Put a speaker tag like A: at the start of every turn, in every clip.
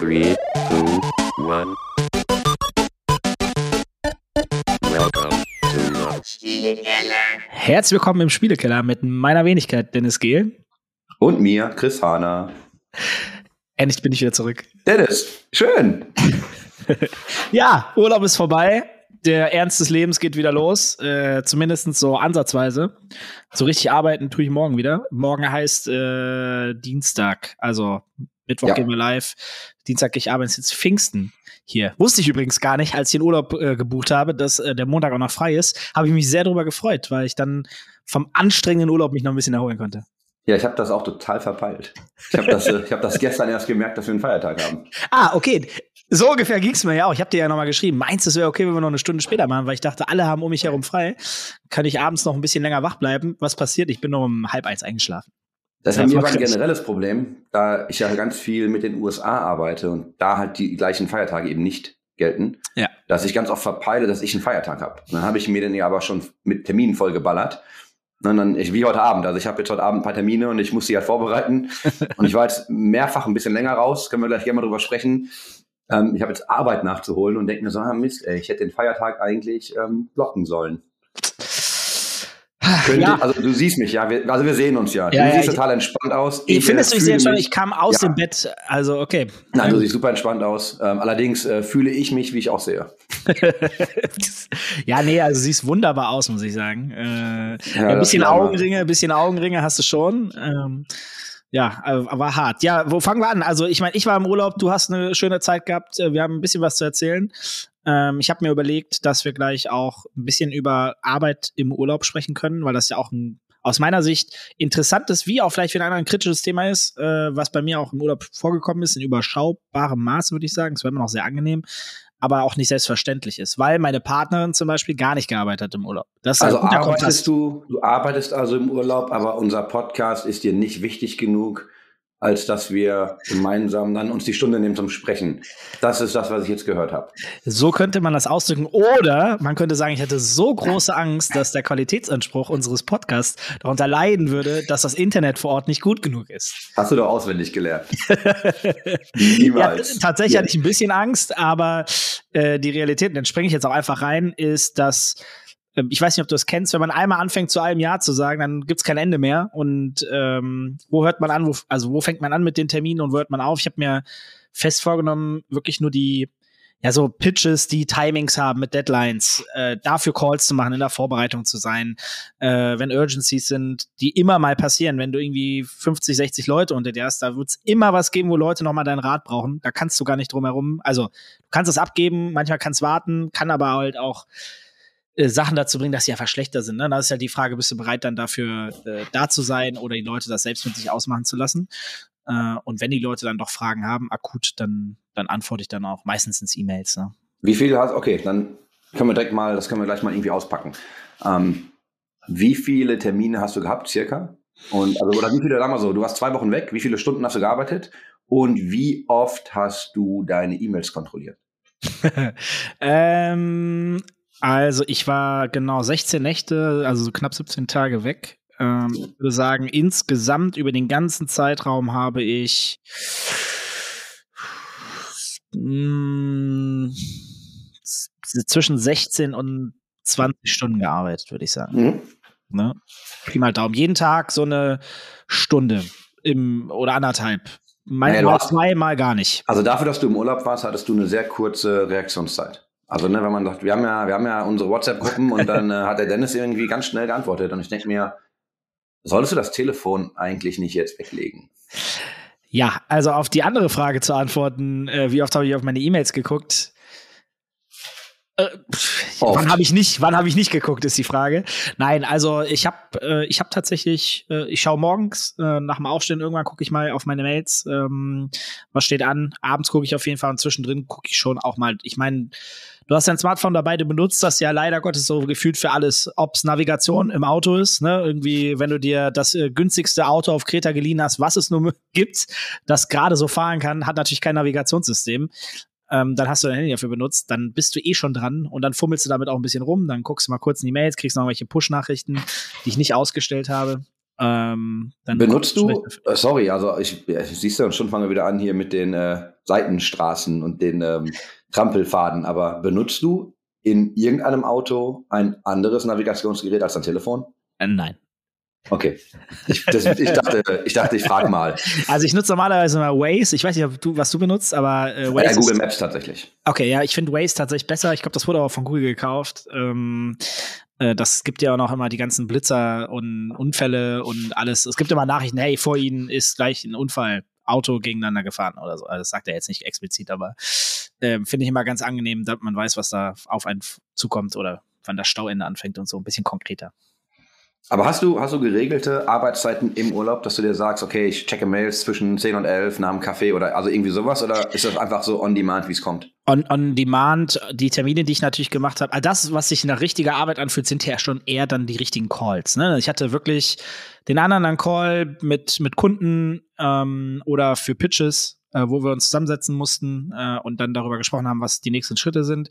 A: Three, two, one. Welcome to the
B: Herzlich willkommen im Spielekeller mit meiner Wenigkeit, Dennis Gehl.
C: Und mir, Chris Hahner.
B: Endlich bin ich wieder zurück.
C: Dennis, schön.
B: Ja, Urlaub ist vorbei. Der Ernst des Lebens geht wieder los. Äh, Zumindest so ansatzweise. So richtig arbeiten tue ich morgen wieder. Morgen heißt äh, Dienstag. Also Mittwoch
C: Ja.
B: gehen wir live. Dienstag gehe ich. Es ist jetzt Pfingsten hier. Wusste ich übrigens gar nicht, als ich den Urlaub äh, gebucht habe, dass äh, der Montag auch noch frei ist. Habe ich mich sehr darüber gefreut, weil ich dann vom anstrengenden Urlaub mich noch ein bisschen erholen konnte.
C: Ja, ich habe das auch total verpeilt. Ich habe das, äh, ich hab das gestern erst gemerkt, dass wir einen Feiertag haben.
B: Ah, okay. So ungefähr ging's mir ja auch. Ich habe dir ja nochmal geschrieben. Meinst du, es wäre okay, wenn wir noch eine Stunde später machen? Weil ich dachte, alle haben um mich herum frei. Kann ich abends noch ein bisschen länger wach bleiben? Was passiert? Ich bin nur um halb eins eingeschlafen.
C: Das ist
B: Ja,
C: bei mir aber ein generelles Problem, da ich ja ganz viel mit den USA arbeite und da halt die gleichen Feiertage eben nicht gelten,
B: Ja.
C: dass ich ganz oft verpeile, dass ich einen Feiertag habe. Dann habe ich mir den ja aber schon mit Terminen vollgeballert. Und dann, ich, wie heute Abend. Also ich habe jetzt heute Abend ein paar Termine und ich muss sie ja vorbereiten. und ich war jetzt mehrfach ein bisschen länger raus, können wir gleich gerne mal drüber sprechen. Ähm, ich habe jetzt Arbeit nachzuholen und denke mir so, ah, Mist, ey, ich hätte den Feiertag eigentlich ähm, blocken sollen. Könnte,
B: Ja.
C: Also du siehst mich, ja. Wir, also wir sehen uns ja.
B: Ja,
C: du
B: ja,
C: siehst
B: ich-
C: total entspannt aus.
B: Ich finde es
C: äh,
B: sehr entspannt. Ich kam aus
C: Ja.
B: dem Bett. Also, okay.
C: Nein, du siehst super entspannt aus. Ähm, allerdings äh, fühle ich mich, wie ich aussehe.
B: ja, nee, also siehst wunderbar aus, muss ich sagen. Äh,
C: Ja,
B: ein bisschen. Augenringe, ein bisschen Augenringe hast du schon. Ähm, ja, äh, aber hart. Ja, wo fangen wir an? Also, ich meine, ich war im Urlaub, du hast eine schöne Zeit gehabt. Äh, Wir haben ein bisschen was zu erzählen. Ähm, ich habe mir überlegt, dass wir gleich auch ein bisschen über Arbeit im Urlaub sprechen können, weil das ja auch ein aus meiner Sicht interessantes, wie auch vielleicht für einen anderen ein kritisches Thema ist, äh, was bei mir auch im Urlaub vorgekommen ist, in überschaubarem Maße, würde ich sagen. Es war immer noch sehr angenehm, aber auch nicht selbstverständlich ist, weil meine Partnerin zum Beispiel gar nicht gearbeitet hat im Urlaub. Das ist
C: Also arbeitest
B: Kontrast.
C: du, du arbeitest also im Urlaub, aber unser Podcast ist dir nicht wichtig genug, als dass wir gemeinsam dann uns die Stunde nehmen zum Sprechen. Das ist das, was ich jetzt gehört habe.
B: So könnte man das ausdrücken. Oder man könnte sagen, ich hatte so große Angst, dass der Qualitätsanspruch unseres Podcasts darunter leiden würde, dass das Internet vor Ort nicht gut genug ist.
C: Hast du doch auswendig gelernt.
B: Ja,
C: Niemals.
B: tatsächlich
C: Ja.
B: hatte ich ein bisschen Angst, aber äh, die Realität, und dann springe ich jetzt auch einfach rein, ist, dass ich weiß nicht, ob du es kennst, wenn man einmal anfängt, zu allem Ja zu sagen, dann gibt's kein Ende mehr. Und ähm, wo hört man an, wo, also wo fängt man an mit den Terminen und wo hört man auf? Ich habe mir fest vorgenommen, wirklich nur die, ja, so Pitches, die Timings haben mit Deadlines, äh, dafür Calls zu machen, in der Vorbereitung zu sein, äh, wenn Urgencies sind, die immer mal passieren, wenn du irgendwie 50, 60 Leute unter dir hast, da wird's immer was geben, wo Leute nochmal deinen Rat brauchen. Da kannst du gar nicht drum herum. Also, du kannst es abgeben, manchmal kannst warten, kann aber halt auch äh, Sachen dazu bringen, dass sie einfach schlechter sind. Ne? Da ist halt die Frage, bist du bereit, dann dafür äh, da zu sein oder die Leute das selbst mit sich ausmachen zu lassen? Äh, und wenn die Leute dann doch Fragen haben, akut, dann, dann antworte ich dann auch meistens ins E-Mails. Ne?
C: Wie viel hast Okay, dann können wir direkt mal, das können wir gleich mal irgendwie auspacken. Ähm, wie viele Termine hast du gehabt, circa? Und also, oder wie viele, sagen wir so, du warst zwei Wochen weg, wie viele Stunden hast du gearbeitet? Und wie oft hast du deine E-Mails kontrolliert?
B: ähm, also ich war genau 16 Nächte, also so knapp 17 Tage weg. Ähm, ich würde sagen, insgesamt über den ganzen Zeitraum habe ich mh, z- zwischen 16 und 20 Stunden gearbeitet, würde ich sagen.
C: Mhm.
B: Ne? Pi mal Daumen. Jeden Tag so eine Stunde im, oder anderthalb. Mal,
C: Naja, du
B: mal
C: hast-
B: zwei, mal gar nicht.
C: Also dafür, dass du im Urlaub warst, hattest du eine sehr kurze Reaktionszeit. Also, ne, wenn man sagt, wir haben ja, wir haben ja unsere WhatsApp-Gruppen und dann äh, hat der Dennis irgendwie ganz schnell geantwortet. Und ich denke mir, solltest du das Telefon eigentlich nicht jetzt weglegen?
B: Ja, also auf die andere Frage zu antworten, äh, wie oft habe ich auf meine E-Mails geguckt? Äh, wann habe ich nicht, wann habe ich nicht geguckt, ist die Frage. Nein, also ich habe, äh, ich habe tatsächlich, äh, ich schaue morgens äh, nach dem Aufstehen irgendwann gucke ich mal auf meine Mails, ähm, was steht an. Abends gucke ich auf jeden Fall und zwischendrin gucke ich schon auch mal. Ich meine, du hast dein Smartphone dabei, du benutzt das ja leider Gottes so gefühlt für alles, ob's Navigation im Auto ist, ne? Irgendwie, wenn du dir das äh, günstigste Auto auf Kreta geliehen hast, was es nur gibt, das gerade so fahren kann, hat natürlich kein Navigationssystem. Ähm, dann hast du dein Handy dafür benutzt, dann bist du eh schon dran und dann fummelst du damit auch ein bisschen rum, dann guckst du mal kurz in die Mails, kriegst noch welche Push-Nachrichten, die ich nicht ausgestellt habe. Ähm, dann
C: Benutzt du, äh, sorry, also ich, ja, siehst du, schon fangen wir wieder an hier mit den, äh, Seitenstraßen und den ähm, Trampelfaden. Aber benutzt du in irgendeinem Auto ein anderes Navigationsgerät als dein Telefon?
B: Äh, nein.
C: Okay. Ich, das, ich dachte, ich, dachte, ich frage mal.
B: Also ich nutze normalerweise mal Waze. Ich weiß nicht, ob du, was du benutzt, aber äh, Waze.
C: Ja, Google Maps tatsächlich.
B: Okay, ja, ich finde Waze tatsächlich besser. Ich glaube, das wurde auch von Google gekauft. Ähm, äh, das gibt ja auch noch immer die ganzen Blitzer und Unfälle und alles. Es gibt immer Nachrichten, hey, vor Ihnen ist gleich ein Unfall, Auto gegeneinander gefahren oder so. Also das sagt er jetzt nicht explizit, aber äh, finde ich immer ganz angenehm, dass man weiß, was da auf einen zukommt oder wann das Stauende anfängt und so ein bisschen konkreter.
C: Aber hast du, hast du geregelte Arbeitszeiten im Urlaub, dass du dir sagst, okay, ich checke Mails zwischen 10 und 11 nach dem Kaffee oder also irgendwie sowas? Oder ist das einfach so on demand, wie es kommt?
B: On, on demand, die Termine, die ich natürlich gemacht habe, all das, was sich nach richtiger Arbeit anfühlt, sind ja schon eher dann die richtigen Calls. Ne? Ich hatte wirklich den anderen Call mit, mit Kunden ähm, oder für Pitches, äh, wo wir uns zusammensetzen mussten äh, und dann darüber gesprochen haben, was die nächsten Schritte sind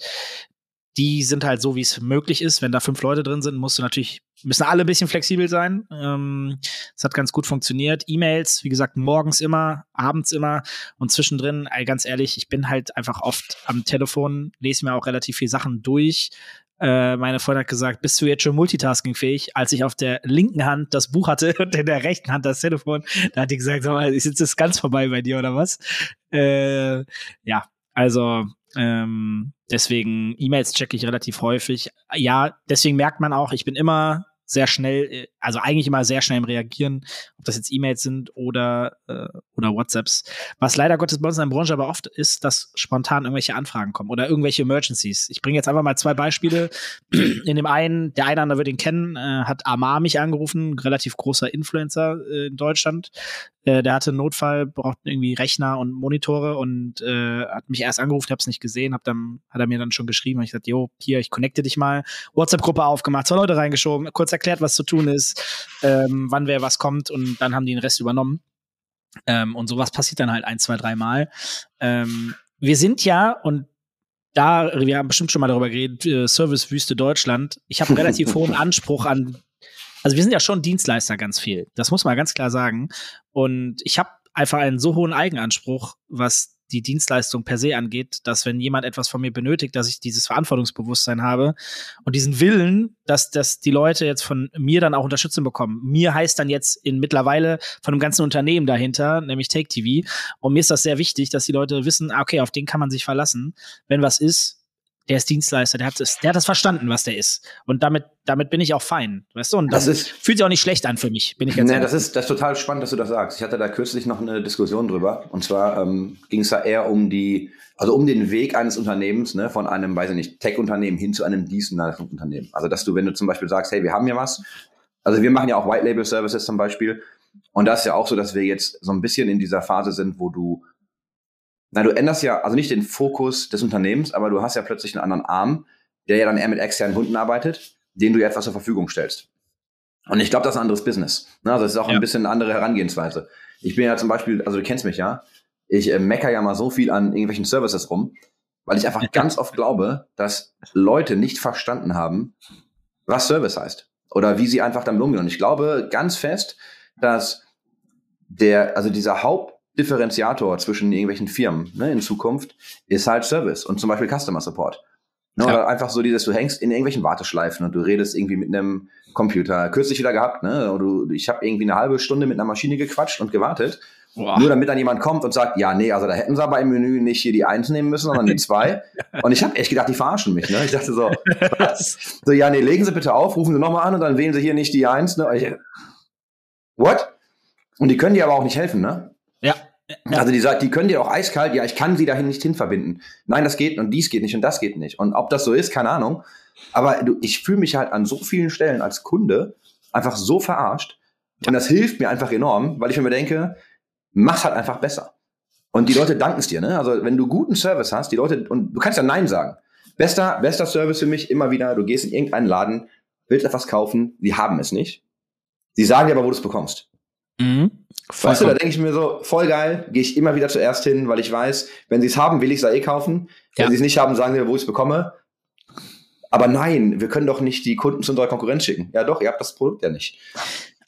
B: die sind halt so, wie es möglich ist. Wenn da fünf Leute drin sind, musst du natürlich, müssen alle ein bisschen flexibel sein. Ähm, es hat ganz gut funktioniert. E-Mails, wie gesagt, morgens immer, abends immer und zwischendrin, ey, ganz ehrlich, ich bin halt einfach oft am Telefon, lese mir auch relativ viele Sachen durch. Äh, meine Freundin hat gesagt, bist du jetzt schon multitaskingfähig? Als ich auf der linken Hand das Buch hatte und in der rechten Hand das Telefon, da hat die gesagt, sag mal, ist jetzt das ganz vorbei bei dir oder was? Äh, ja, also ähm, deswegen E-Mails checke ich relativ häufig. Ja, deswegen merkt man auch, ich bin immer sehr schnell, äh, also eigentlich immer sehr schnell im Reagieren, ob das jetzt E-Mails sind oder, äh, oder WhatsApps. Was leider Gottes bei uns in der Branche aber oft ist, dass spontan irgendwelche Anfragen kommen oder irgendwelche Emergencies. Ich bringe jetzt einfach mal zwei Beispiele. In dem einen, der eine andere wird ihn kennen, äh, hat Amar mich angerufen, relativ großer Influencer äh, in Deutschland. Äh, der hatte einen Notfall, braucht irgendwie Rechner und Monitore und äh, hat mich erst angerufen, hab's nicht gesehen, hab dann, hat er mir dann schon geschrieben, und ich gesagt, jo, hier, ich connecte dich mal. WhatsApp-Gruppe aufgemacht, zwei Leute reingeschoben, kurz erklärt, was zu tun ist, ähm, wann wer was kommt und dann haben die den Rest übernommen. Ähm, und sowas passiert dann halt ein, zwei, drei Mal. Ähm, wir sind ja, und da, wir haben bestimmt schon mal darüber geredet, äh, Servicewüste Deutschland. Ich habe einen relativ hohen Anspruch an, also wir sind ja schon Dienstleister ganz viel. Das muss man ganz klar sagen. Und ich habe einfach einen so hohen Eigenanspruch, was die Dienstleistung per se angeht, dass wenn jemand etwas von mir benötigt, dass ich dieses Verantwortungsbewusstsein habe und diesen Willen, dass, dass die Leute jetzt von mir dann auch Unterstützung bekommen. Mir heißt dann jetzt in mittlerweile von einem ganzen Unternehmen dahinter, nämlich Take TV. Und mir ist das sehr wichtig, dass die Leute wissen, ah, okay, auf den kann man sich verlassen. Wenn was ist, der ist Dienstleister, der hat das, der hat das verstanden, was der ist. Und damit, damit bin ich auch fein, weißt du? Und das, das ist, fühlt sich auch nicht schlecht an für mich, bin ich ganz
C: nee, das ist, das ist total spannend, dass du das sagst. Ich hatte da kürzlich noch eine Diskussion drüber. Und zwar ähm, ging es da eher um die, also um den Weg eines Unternehmens, ne, von einem, weiß ich nicht, Tech-Unternehmen hin zu einem Dienstleistungsunternehmen. Also, dass du, wenn du zum Beispiel sagst, hey, wir haben ja was, also wir machen ja auch White Label Services zum Beispiel. Und das ist ja auch so, dass wir jetzt so ein bisschen in dieser Phase sind, wo du na, du änderst ja, also nicht den Fokus des Unternehmens, aber du hast ja plötzlich einen anderen Arm, der ja dann eher mit externen Kunden arbeitet, den du etwas zur Verfügung stellst. Und ich glaube, das ist ein anderes Business. Ne? Also das ist auch ja. ein bisschen eine andere Herangehensweise. Ich bin ja zum Beispiel, also du kennst mich ja, ich äh, mecker ja mal so viel an irgendwelchen Services rum, weil ich einfach ganz oft glaube, dass Leute nicht verstanden haben, was Service heißt. Oder wie sie einfach damit umgehen. Und ich glaube ganz fest, dass der, also dieser Haupt, Differenziator zwischen irgendwelchen Firmen ne, in Zukunft ist halt Service und zum Beispiel Customer Support. Ne, ja. Oder einfach so dieses, du hängst in irgendwelchen Warteschleifen und du redest irgendwie mit einem Computer. Kürzlich wieder gehabt, ne? Du, ich habe irgendwie eine halbe Stunde mit einer Maschine gequatscht und gewartet. Boah. Nur damit dann jemand kommt und sagt, ja, nee, also da hätten sie aber im Menü nicht hier die Eins nehmen müssen, sondern die zwei. und ich habe echt gedacht, die verarschen mich. Ne? Ich dachte so, was? so, ja, nee, legen Sie bitte auf, rufen Sie nochmal an und dann wählen Sie hier nicht die Eins. Ne? Ich, what? Und die können dir aber auch nicht helfen, ne? Also die sagt, die können dir auch eiskalt, ja, ich kann sie dahin nicht hin verbinden. Nein, das geht und dies geht nicht und das geht nicht. Und ob das so ist, keine Ahnung. Aber du, ich fühle mich halt an so vielen Stellen als Kunde einfach so verarscht. Und das hilft mir einfach enorm, weil ich mir denke, mach's halt einfach besser. Und die Leute danken es dir, ne? Also wenn du guten Service hast, die Leute, und du kannst ja Nein sagen. Bester, bester Service für mich immer wieder, du gehst in irgendeinen Laden, willst etwas kaufen, die haben es nicht. Sie sagen dir aber, wo du es bekommst.
B: Mhm.
C: Weißt du, da denke ich mir so, voll geil, gehe ich immer wieder zuerst hin, weil ich weiß, wenn sie es haben, will ich es eh kaufen. Wenn ja. sie es nicht haben, sagen sie mir, wo ich es bekomme. Aber nein, wir können doch nicht die Kunden zu unserer Konkurrenz schicken. Ja doch, ihr habt das Produkt ja nicht.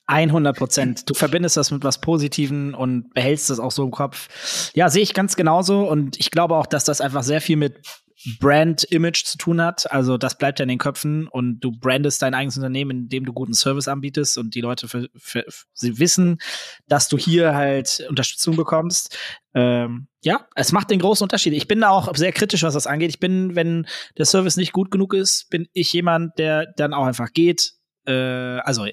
B: 100 Prozent. Du verbindest das mit was Positiven und behältst das auch so im Kopf. Ja, sehe ich ganz genauso. Und ich glaube auch, dass das einfach sehr viel mit Brand-Image zu tun hat. Also das bleibt ja in den Köpfen und du brandest dein eigenes Unternehmen, indem du guten Service anbietest und die Leute für, für, sie wissen, dass du hier halt Unterstützung bekommst. Ähm, ja, es macht den großen Unterschied. Ich bin da auch sehr kritisch, was das angeht. Ich bin, wenn der Service nicht gut genug ist, bin ich jemand, der dann auch einfach geht, äh, also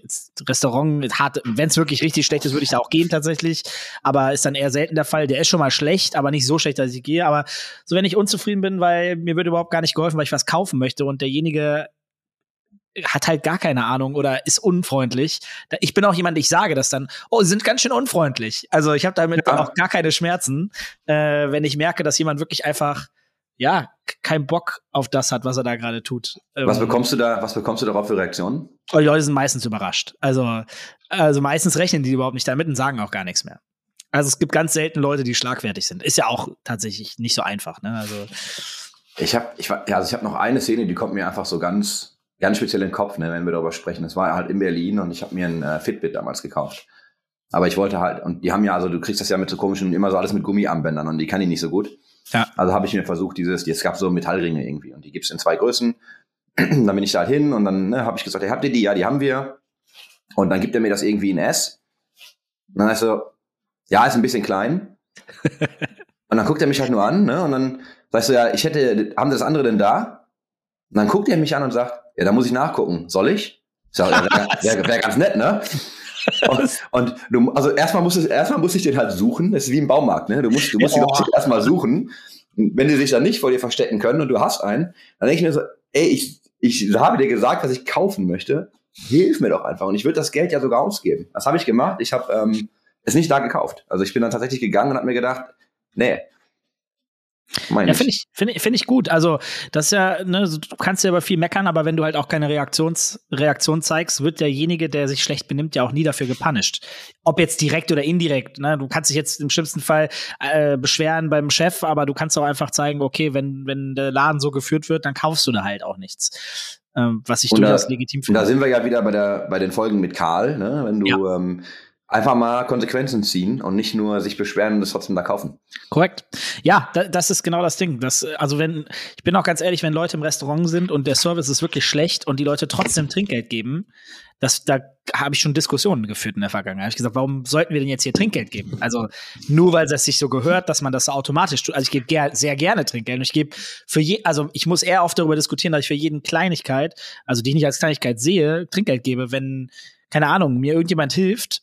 B: Restaurant, wenn es wirklich richtig schlecht ist, würde ich da auch gehen tatsächlich, aber ist dann eher selten der Fall. Der ist schon mal schlecht, aber nicht so schlecht, dass ich gehe. Aber so, wenn ich unzufrieden bin, weil mir wird überhaupt gar nicht geholfen, weil ich was kaufen möchte und derjenige hat halt gar keine Ahnung oder ist unfreundlich. Ich bin auch jemand, ich sage das dann, oh, sie sind ganz schön unfreundlich. Also ich habe damit ja. auch gar keine Schmerzen, äh, wenn ich merke, dass jemand wirklich einfach ja, kein Bock auf das hat, was er da gerade tut.
C: Was ähm, bekommst du da, was bekommst du darauf für Reaktionen?
B: Oh, die Leute sind meistens überrascht. Also, also meistens rechnen die überhaupt nicht damit und sagen auch gar nichts mehr. Also es gibt ganz selten Leute, die schlagfertig sind. Ist ja auch tatsächlich nicht so einfach, ne? Also
C: ich habe ich war, ja, also ich habe noch eine Szene, die kommt mir einfach so ganz ganz speziell in den Kopf, ne, wenn wir darüber sprechen. Es war halt in Berlin und ich habe mir ein äh, Fitbit damals gekauft. Aber ich wollte halt und die haben ja also du kriegst das ja mit so komischen immer so alles mit Gummiarmbändern und die kann ich nicht so gut. Ja. Also habe ich mir versucht, dieses, es gab so Metallringe irgendwie und die gibt's in zwei Größen. dann bin ich da halt hin und dann ne, habe ich gesagt, hey, habt ihr die? Ja, die haben wir. Und dann gibt er mir das irgendwie in S. Und dann heißt so, ja, ist ein bisschen klein. und dann guckt er mich halt nur an, ne? Und dann sagst du, ja, ich hätte, haben das andere denn da? Und dann guckt er mich an und sagt, ja, da muss ich nachgucken. Soll ich? Ja, wäre wär, wär ganz nett, ne? Und, und, du, also erstmal musst du, erstmal muss ich den halt suchen. Das ist wie im Baumarkt, ne? Du musst, du musst ja. die Leute erstmal suchen. Und wenn die sich dann nicht vor dir verstecken können und du hast einen, dann denke ich mir so, ey, ich, ich habe dir gesagt, was ich kaufen möchte. Hilf mir doch einfach. Und ich würde das Geld ja sogar ausgeben. Das habe ich gemacht. Ich habe ähm, es nicht da gekauft. Also ich bin dann tatsächlich gegangen und habe mir gedacht, nee,
B: ja, finde ich, finde ich, finde ich gut. Also, das ist ja, ne, du kannst ja über viel meckern, aber wenn du halt auch keine Reaktions, Reaktion zeigst, wird derjenige, der sich schlecht benimmt, ja auch nie dafür gepunished. Ob jetzt direkt oder indirekt, ne? Du kannst dich jetzt im schlimmsten Fall äh, beschweren beim Chef, aber du kannst auch einfach zeigen, okay, wenn, wenn der Laden so geführt wird, dann kaufst du da halt auch nichts. Ähm, was ich durchaus legitim
C: finde. Da sind wir ja wieder bei der, bei den Folgen mit Karl, ne? Wenn du, ja. ähm, einfach mal Konsequenzen ziehen und nicht nur sich beschweren und es trotzdem da kaufen.
B: Korrekt. Ja, da, das ist genau das Ding. Das, also wenn, ich bin auch ganz ehrlich, wenn Leute im Restaurant sind und der Service ist wirklich schlecht und die Leute trotzdem Trinkgeld geben, das, da habe ich schon Diskussionen geführt in der Vergangenheit. Habe ich gesagt, warum sollten wir denn jetzt hier Trinkgeld geben? Also nur weil es sich so gehört, dass man das so automatisch tut. Also ich gebe ger sehr gerne Trinkgeld und ich gebe für je, also ich muss eher oft darüber diskutieren, dass ich für jeden Kleinigkeit, also die ich nicht als Kleinigkeit sehe, Trinkgeld gebe, wenn keine Ahnung, mir irgendjemand hilft,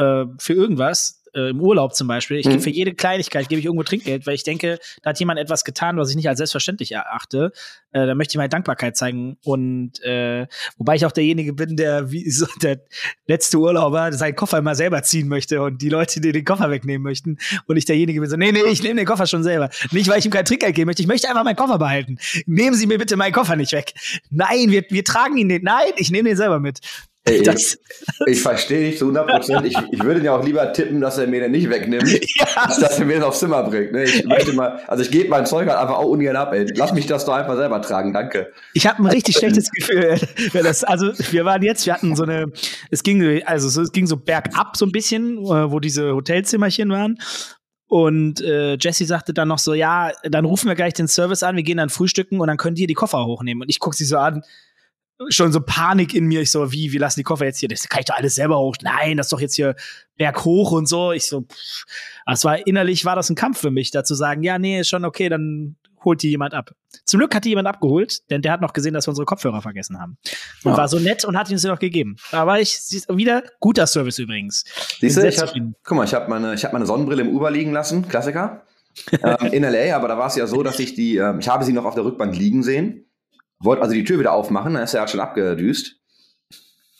B: äh, für irgendwas, äh, im Urlaub zum Beispiel, ich mhm. gebe für jede Kleinigkeit gebe ich irgendwo Trinkgeld, weil ich denke, da hat jemand etwas getan, was ich nicht als selbstverständlich erachte. Äh, da möchte ich meine Dankbarkeit zeigen. Und äh, wobei ich auch derjenige bin, der wie so der letzte Urlauber seinen Koffer immer selber ziehen möchte und die Leute, die den Koffer wegnehmen möchten. Und ich derjenige bin so, nee, nee, ich nehme den Koffer schon selber. Nicht, weil ich ihm kein Trinkgeld geben möchte. Ich möchte einfach meinen Koffer behalten. Nehmen Sie mir bitte meinen Koffer nicht weg. Nein, wir, wir tragen ihn nicht. Nein, ich nehme den selber mit.
C: Ey, ich, ich verstehe dich zu 100 Prozent. Ich, ich würde ja auch lieber tippen, dass er mir den nicht wegnimmt, ja. als dass er mir den aufs Zimmer bringt. Ne? Ich möchte mal, also ich gebe mein Zeug halt einfach auch ungern ab. Ey. Lass mich das doch einfach selber tragen, danke.
B: Ich habe ein richtig schlechtes Gefühl. Das, also wir waren jetzt, wir hatten so eine, es ging, also es ging so bergab so ein bisschen, wo diese Hotelzimmerchen waren. Und äh, Jesse sagte dann noch so, ja, dann rufen wir gleich den Service an, wir gehen dann frühstücken und dann könnt ihr die Koffer hochnehmen. Und ich gucke sie so an, schon so Panik in mir. Ich so, wie, wir lassen die Koffer jetzt hier, das kann ich doch alles selber hoch. Nein, das ist doch jetzt hier berghoch und so. Ich so, pff. das war innerlich war das ein Kampf für mich, da zu sagen, ja, nee, ist schon okay, dann holt die jemand ab. Zum Glück hat die jemand abgeholt, denn der hat noch gesehen, dass wir unsere Kopfhörer vergessen haben. Und ja. war so nett und hat ihn sie noch gegeben. Aber ich, wieder guter Service übrigens.
C: Siehst du, ich hab, guck mal, ich habe meine, ich hab meine Sonnenbrille im Uber liegen lassen, Klassiker. ähm, in LA, aber da war es ja so, dass ich die, ähm, ich habe sie noch auf der Rückbank liegen sehen wollte also die Tür wieder aufmachen, dann ist er halt schon abgedüst.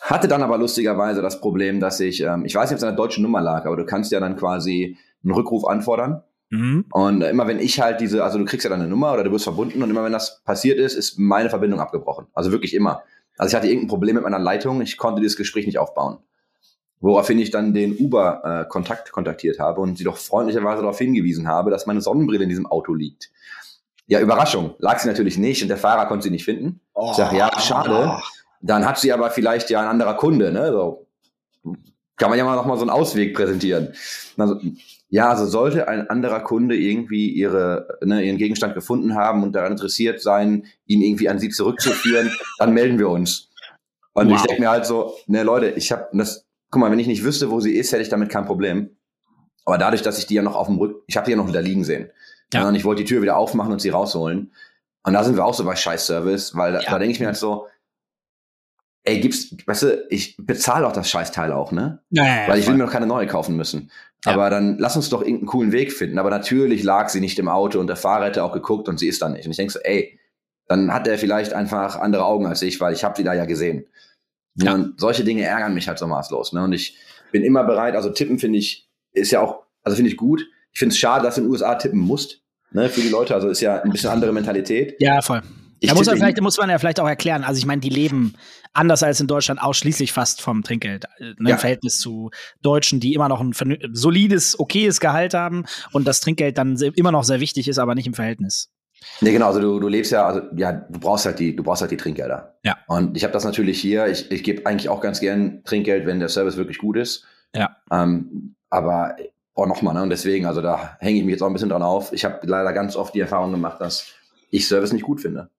C: Hatte dann aber lustigerweise das Problem, dass ich, ähm, ich weiß nicht, ob es an der deutschen Nummer lag, aber du kannst ja dann quasi einen Rückruf anfordern. Mhm. Und immer wenn ich halt diese, also du kriegst ja dann eine Nummer oder du wirst verbunden und immer wenn das passiert ist, ist meine Verbindung abgebrochen. Also wirklich immer. Also ich hatte irgendein Problem mit meiner Leitung, ich konnte dieses Gespräch nicht aufbauen. Woraufhin ich dann den Uber-Kontakt äh, kontaktiert habe und sie doch freundlicherweise darauf hingewiesen habe, dass meine Sonnenbrille in diesem Auto liegt. Ja, Überraschung. Lag sie natürlich nicht und der Fahrer konnte sie nicht finden. Oh, ich sage, ja, schade. Dann hat sie aber vielleicht ja ein anderer Kunde, ne? So, kann man ja mal noch mal so einen Ausweg präsentieren. Also, ja, also sollte ein anderer Kunde irgendwie ihre, ne, ihren Gegenstand gefunden haben und daran interessiert sein, ihn irgendwie an sie zurückzuführen, dann melden wir uns. Und wow. ich denke mir halt so, ne Leute, ich habe das, guck mal, wenn ich nicht wüsste, wo sie ist, hätte ich damit kein Problem. Aber dadurch, dass ich die ja noch auf dem Rücken, ich habe die ja noch wieder liegen sehen. Ja. Und ich wollte die Tür wieder aufmachen und sie rausholen. Und da sind wir auch so bei Scheiß-Service, weil da, ja. da denke ich mir halt so, ey, gibt's, weißt du, ich bezahle auch das Scheißteil auch, ne? Ja, ja, Weil ich will mir noch keine neue kaufen müssen. Ja. Aber dann lass uns doch irgendeinen coolen Weg finden. Aber natürlich lag sie nicht im Auto und der Fahrer hätte auch geguckt und sie ist da nicht. Und ich denke so, ey, dann hat er vielleicht einfach andere Augen als ich, weil ich habe sie da ja gesehen. Ja. Und solche Dinge ärgern mich halt so maßlos. Ne? Und ich bin immer bereit, also tippen finde ich, ist ja auch, also finde ich gut. Ich finde es schade, dass du in den USA tippen musst, ne, für die Leute. Also ist ja ein bisschen andere Mentalität.
B: Ja, voll. da muss man, vielleicht, muss man ja vielleicht auch erklären. Also ich meine, die leben anders als in Deutschland ausschließlich fast vom Trinkgeld. Ne, ja. Im Verhältnis zu Deutschen, die immer noch ein solides, okayes Gehalt haben und das Trinkgeld dann immer noch sehr wichtig ist, aber nicht im Verhältnis.
C: Nee, genau, also du, du lebst ja, also ja, du brauchst halt die, du brauchst halt die Trinkgelder.
B: Ja.
C: Und ich habe das natürlich hier, ich, ich gebe eigentlich auch ganz gern Trinkgeld, wenn der Service wirklich gut ist.
B: Ja.
C: Ähm, aber oh, nochmal, ne? Und deswegen, also da hänge ich mich jetzt auch ein bisschen dran auf. Ich habe leider ganz oft die Erfahrung gemacht, dass ich Service nicht gut finde.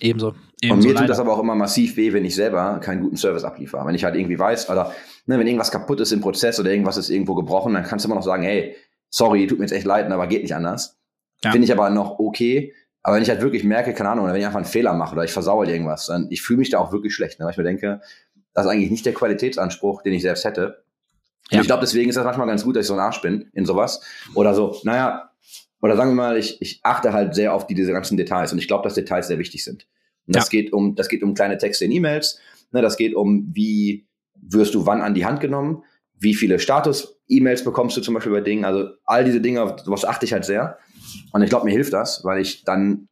B: Ebenso.
C: Ebenso und mir leider. tut das aber auch immer massiv weh, wenn ich selber keinen guten Service abliefere. Wenn ich halt irgendwie weiß, oder ne, wenn irgendwas kaputt ist im Prozess oder irgendwas ist irgendwo gebrochen, dann kannst du immer noch sagen, hey, sorry, tut mir jetzt echt leid, aber geht nicht anders. Ja. Finde ich aber noch okay. Aber wenn ich halt wirklich merke, keine Ahnung, wenn ich einfach einen Fehler mache oder ich versauere irgendwas, dann ich fühle mich da auch wirklich schlecht, ne? weil ich mir denke, das ist eigentlich nicht der Qualitätsanspruch, den ich selbst hätte. Ja. Und ich glaube, deswegen ist das manchmal ganz gut, dass ich so ein Arsch bin in sowas. Oder so, naja, oder sagen wir mal, ich, ich achte halt sehr auf die, diese ganzen Details und ich glaube, dass Details sehr wichtig sind. Und das ja. geht um, das geht um kleine Texte in E-Mails, ne, das geht um, wie wirst du wann an die Hand genommen, wie viele Status-E-Mails bekommst du zum Beispiel bei Dingen, also all diese Dinge, was achte ich halt sehr. Und ich glaube, mir hilft das, weil ich dann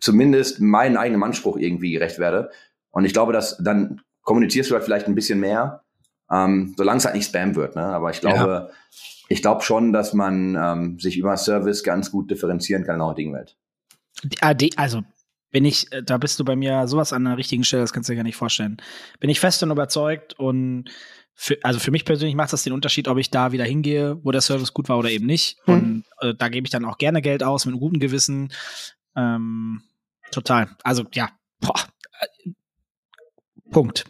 C: zumindest meinen eigenen Anspruch irgendwie gerecht werde. Und ich glaube, dass dann kommunizierst du halt vielleicht ein bisschen mehr, ähm, solange es halt nicht Spam wird. Ne? Aber ich glaube, ja. ich glaube schon, dass man ähm, sich über Service ganz gut differenzieren kann in der heutigen Welt.
B: Also bin ich, äh, da bist du bei mir sowas an der richtigen Stelle, das kannst du dir gar nicht vorstellen. Bin ich fest und überzeugt und für, also für mich persönlich macht das den Unterschied, ob ich da wieder hingehe, wo der Service gut war oder eben nicht. Mhm. Und äh, da gebe ich dann auch gerne Geld aus mit einem guten Gewissen. Ähm, total. Also ja, boah. Äh, Punkt.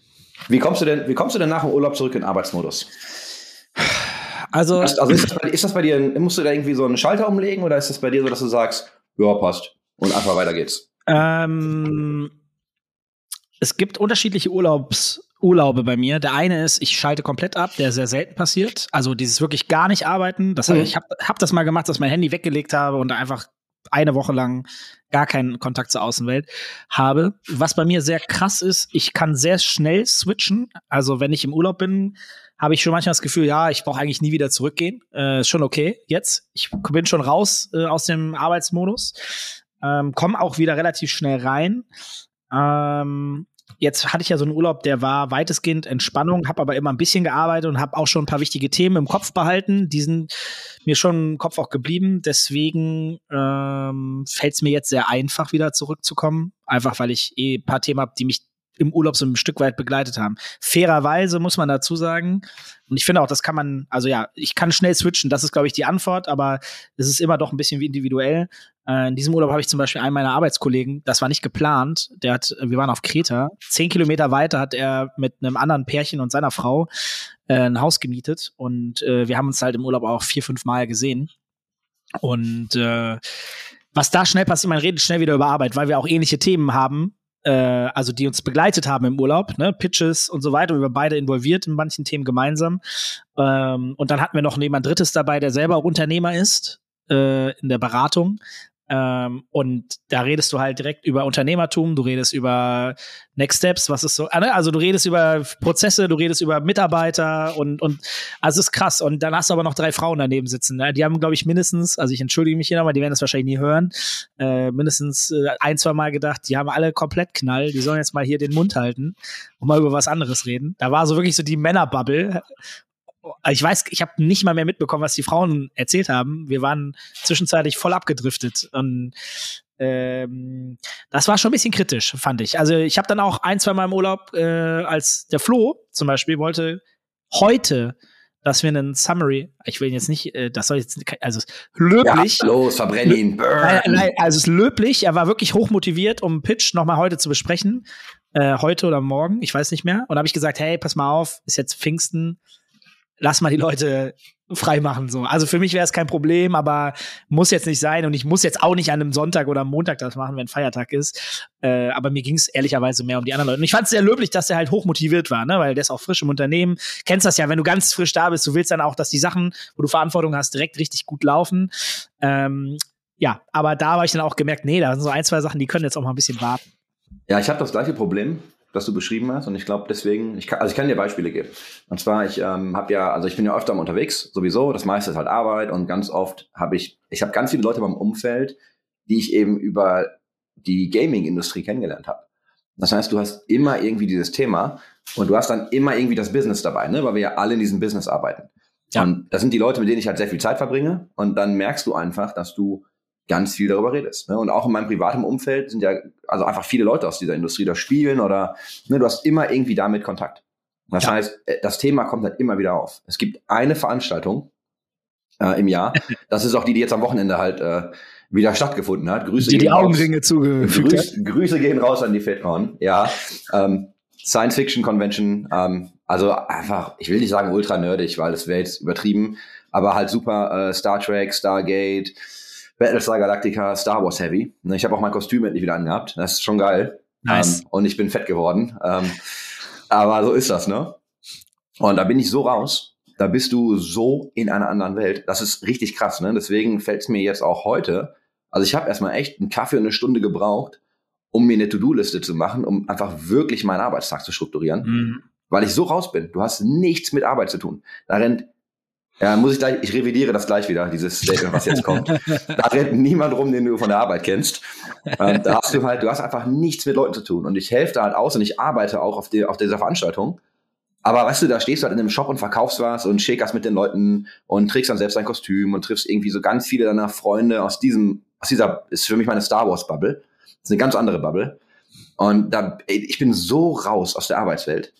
C: Wie kommst du denn, wie kommst du denn nach dem Urlaub zurück in den Arbeitsmodus?
B: Also,
C: also ist, das bei, ist das bei dir, musst du da irgendwie so einen Schalter umlegen oder ist das bei dir so, dass du sagst, ja, passt und einfach weiter geht's?
B: Ähm, es gibt unterschiedliche Urlaubs, Urlaube bei mir. Der eine ist, ich schalte komplett ab, der sehr selten passiert. Also dieses wirklich gar nicht arbeiten. Das mhm. ich habe hab das mal gemacht, dass ich mein Handy weggelegt habe und einfach eine Woche lang gar keinen Kontakt zur Außenwelt habe. Was bei mir sehr krass ist, ich kann sehr schnell switchen. Also wenn ich im Urlaub bin, habe ich schon manchmal das Gefühl, ja, ich brauche eigentlich nie wieder zurückgehen. Äh, ist schon okay jetzt. Ich bin schon raus äh, aus dem Arbeitsmodus. Ähm, komme auch wieder relativ schnell rein. Ähm, Jetzt hatte ich ja so einen Urlaub, der war weitestgehend Entspannung, habe aber immer ein bisschen gearbeitet und habe auch schon ein paar wichtige Themen im Kopf behalten. Die sind mir schon im Kopf auch geblieben. Deswegen ähm, fällt es mir jetzt sehr einfach, wieder zurückzukommen. Einfach weil ich eh ein paar Themen habe, die mich im Urlaub so ein Stück weit begleitet haben. Fairerweise muss man dazu sagen, und ich finde auch, das kann man, also ja, ich kann schnell switchen, das ist, glaube ich, die Antwort, aber es ist immer doch ein bisschen wie individuell. Äh, in diesem Urlaub habe ich zum Beispiel einen meiner Arbeitskollegen, das war nicht geplant, der hat, wir waren auf Kreta, zehn Kilometer weiter hat er mit einem anderen Pärchen und seiner Frau äh, ein Haus gemietet und äh, wir haben uns halt im Urlaub auch vier, fünf Mal gesehen. Und äh, was da schnell passiert, man redet schnell wieder über Arbeit, weil wir auch ähnliche Themen haben, äh, also die uns begleitet haben im Urlaub, ne, Pitches und so weiter. Wir waren beide involviert in manchen Themen gemeinsam. Ähm, und dann hatten wir noch jemand Drittes dabei, der selber auch Unternehmer ist äh, in der Beratung. Ähm, und da redest du halt direkt über Unternehmertum, du redest über Next Steps, was ist so, ah, ne? also du redest über Prozesse, du redest über Mitarbeiter und, und also es ist krass. Und dann hast du aber noch drei Frauen daneben sitzen. Ne? Die haben, glaube ich, mindestens, also ich entschuldige mich hier nochmal, die werden das wahrscheinlich nie hören, äh, mindestens äh, ein, zwei Mal gedacht, die haben alle komplett Knall, die sollen jetzt mal hier den Mund halten und mal über was anderes reden. Da war so wirklich so die Männerbubble ich weiß, ich habe nicht mal mehr mitbekommen, was die Frauen erzählt haben. Wir waren zwischenzeitlich voll abgedriftet und ähm, das war schon ein bisschen kritisch, fand ich. Also ich habe dann auch ein, zwei Mal im Urlaub, äh, als der Flo zum Beispiel wollte heute, dass wir einen Summary, ich will jetzt nicht, äh, das soll jetzt, also löblich.
C: Ja, los, verbrenn ihn.
B: Nein, nein, also es ist löblich. Er war wirklich hochmotiviert, um Pitch nochmal heute zu besprechen. Äh, heute oder morgen, ich weiß nicht mehr. Und habe ich gesagt, hey, pass mal auf, ist jetzt Pfingsten, lass mal die Leute freimachen. So. Also für mich wäre es kein Problem, aber muss jetzt nicht sein und ich muss jetzt auch nicht an einem Sonntag oder Montag das machen, wenn Feiertag ist. Äh, aber mir ging es ehrlicherweise mehr um die anderen Leute. Und ich fand es sehr löblich, dass der halt hochmotiviert war, ne? weil der ist auch frisch im Unternehmen. Kennst das ja, wenn du ganz frisch da bist, du willst dann auch, dass die Sachen, wo du Verantwortung hast, direkt richtig gut laufen. Ähm, ja, aber da war ich dann auch gemerkt, nee, da sind so ein, zwei Sachen, die können jetzt auch mal ein bisschen warten.
C: Ja, ich habe das gleiche Problem das du beschrieben hast. Und ich glaube deswegen, ich kann, also ich kann dir Beispiele geben. Und zwar, ich ähm, habe ja, also ich bin ja öfter unterwegs, sowieso. Das meiste ist halt Arbeit und ganz oft habe ich, ich habe ganz viele Leute beim Umfeld, die ich eben über die Gaming-Industrie kennengelernt habe. Das heißt, du hast immer irgendwie dieses Thema und du hast dann immer irgendwie das Business dabei, ne? weil wir ja alle in diesem Business arbeiten. Ja. Und das sind die Leute, mit denen ich halt sehr viel Zeit verbringe. Und dann merkst du einfach, dass du ganz viel darüber redest. Ne? Und auch in meinem privaten Umfeld sind ja also einfach viele Leute aus dieser Industrie da spielen oder ne, du hast immer irgendwie damit Kontakt. Das ja. heißt, äh, das Thema kommt halt immer wieder auf. Es gibt eine Veranstaltung äh, im Jahr. Das ist auch die, die jetzt am Wochenende halt äh, wieder stattgefunden hat. Grüße
B: die die Augenringe zugefügt
C: Grüß, Grüße gehen raus an die FedCon. Ja, ähm, Science Fiction Convention. Ähm, also einfach, ich will nicht sagen ultra nerdig, weil das wäre jetzt übertrieben, aber halt super äh, Star Trek, Stargate, Battlestar Galactica, Star Wars Heavy. Ne, ich habe auch mein Kostüm endlich wieder angehabt. Das ist schon geil.
B: Nice.
C: Ähm, und ich bin fett geworden. Ähm, aber so ist das, ne? Und da bin ich so raus. Da bist du so in einer anderen Welt. Das ist richtig krass, ne? Deswegen fällt es mir jetzt auch heute. Also ich habe erstmal echt einen Kaffee und eine Stunde gebraucht, um mir eine To-Do-Liste zu machen, um einfach wirklich meinen Arbeitstag zu strukturieren. Mhm. Weil ich so raus bin. Du hast nichts mit Arbeit zu tun. Da rennt ja, muss ich gleich, ich revidiere das gleich wieder, dieses Statement, was jetzt kommt. da rennt niemand rum, den du von der Arbeit kennst. Ähm, da hast du halt, du hast einfach nichts mit Leuten zu tun. Und ich helfe da halt aus und ich arbeite auch auf, die, auf dieser Veranstaltung. Aber weißt du, da stehst du halt in einem Shop und verkaufst was und shakerst mit den Leuten und trägst dann selbst dein Kostüm und triffst irgendwie so ganz viele deiner Freunde aus diesem, aus dieser, ist für mich meine Star Wars Bubble. Das ist eine ganz andere Bubble. Und da, ey, ich bin so raus aus der Arbeitswelt.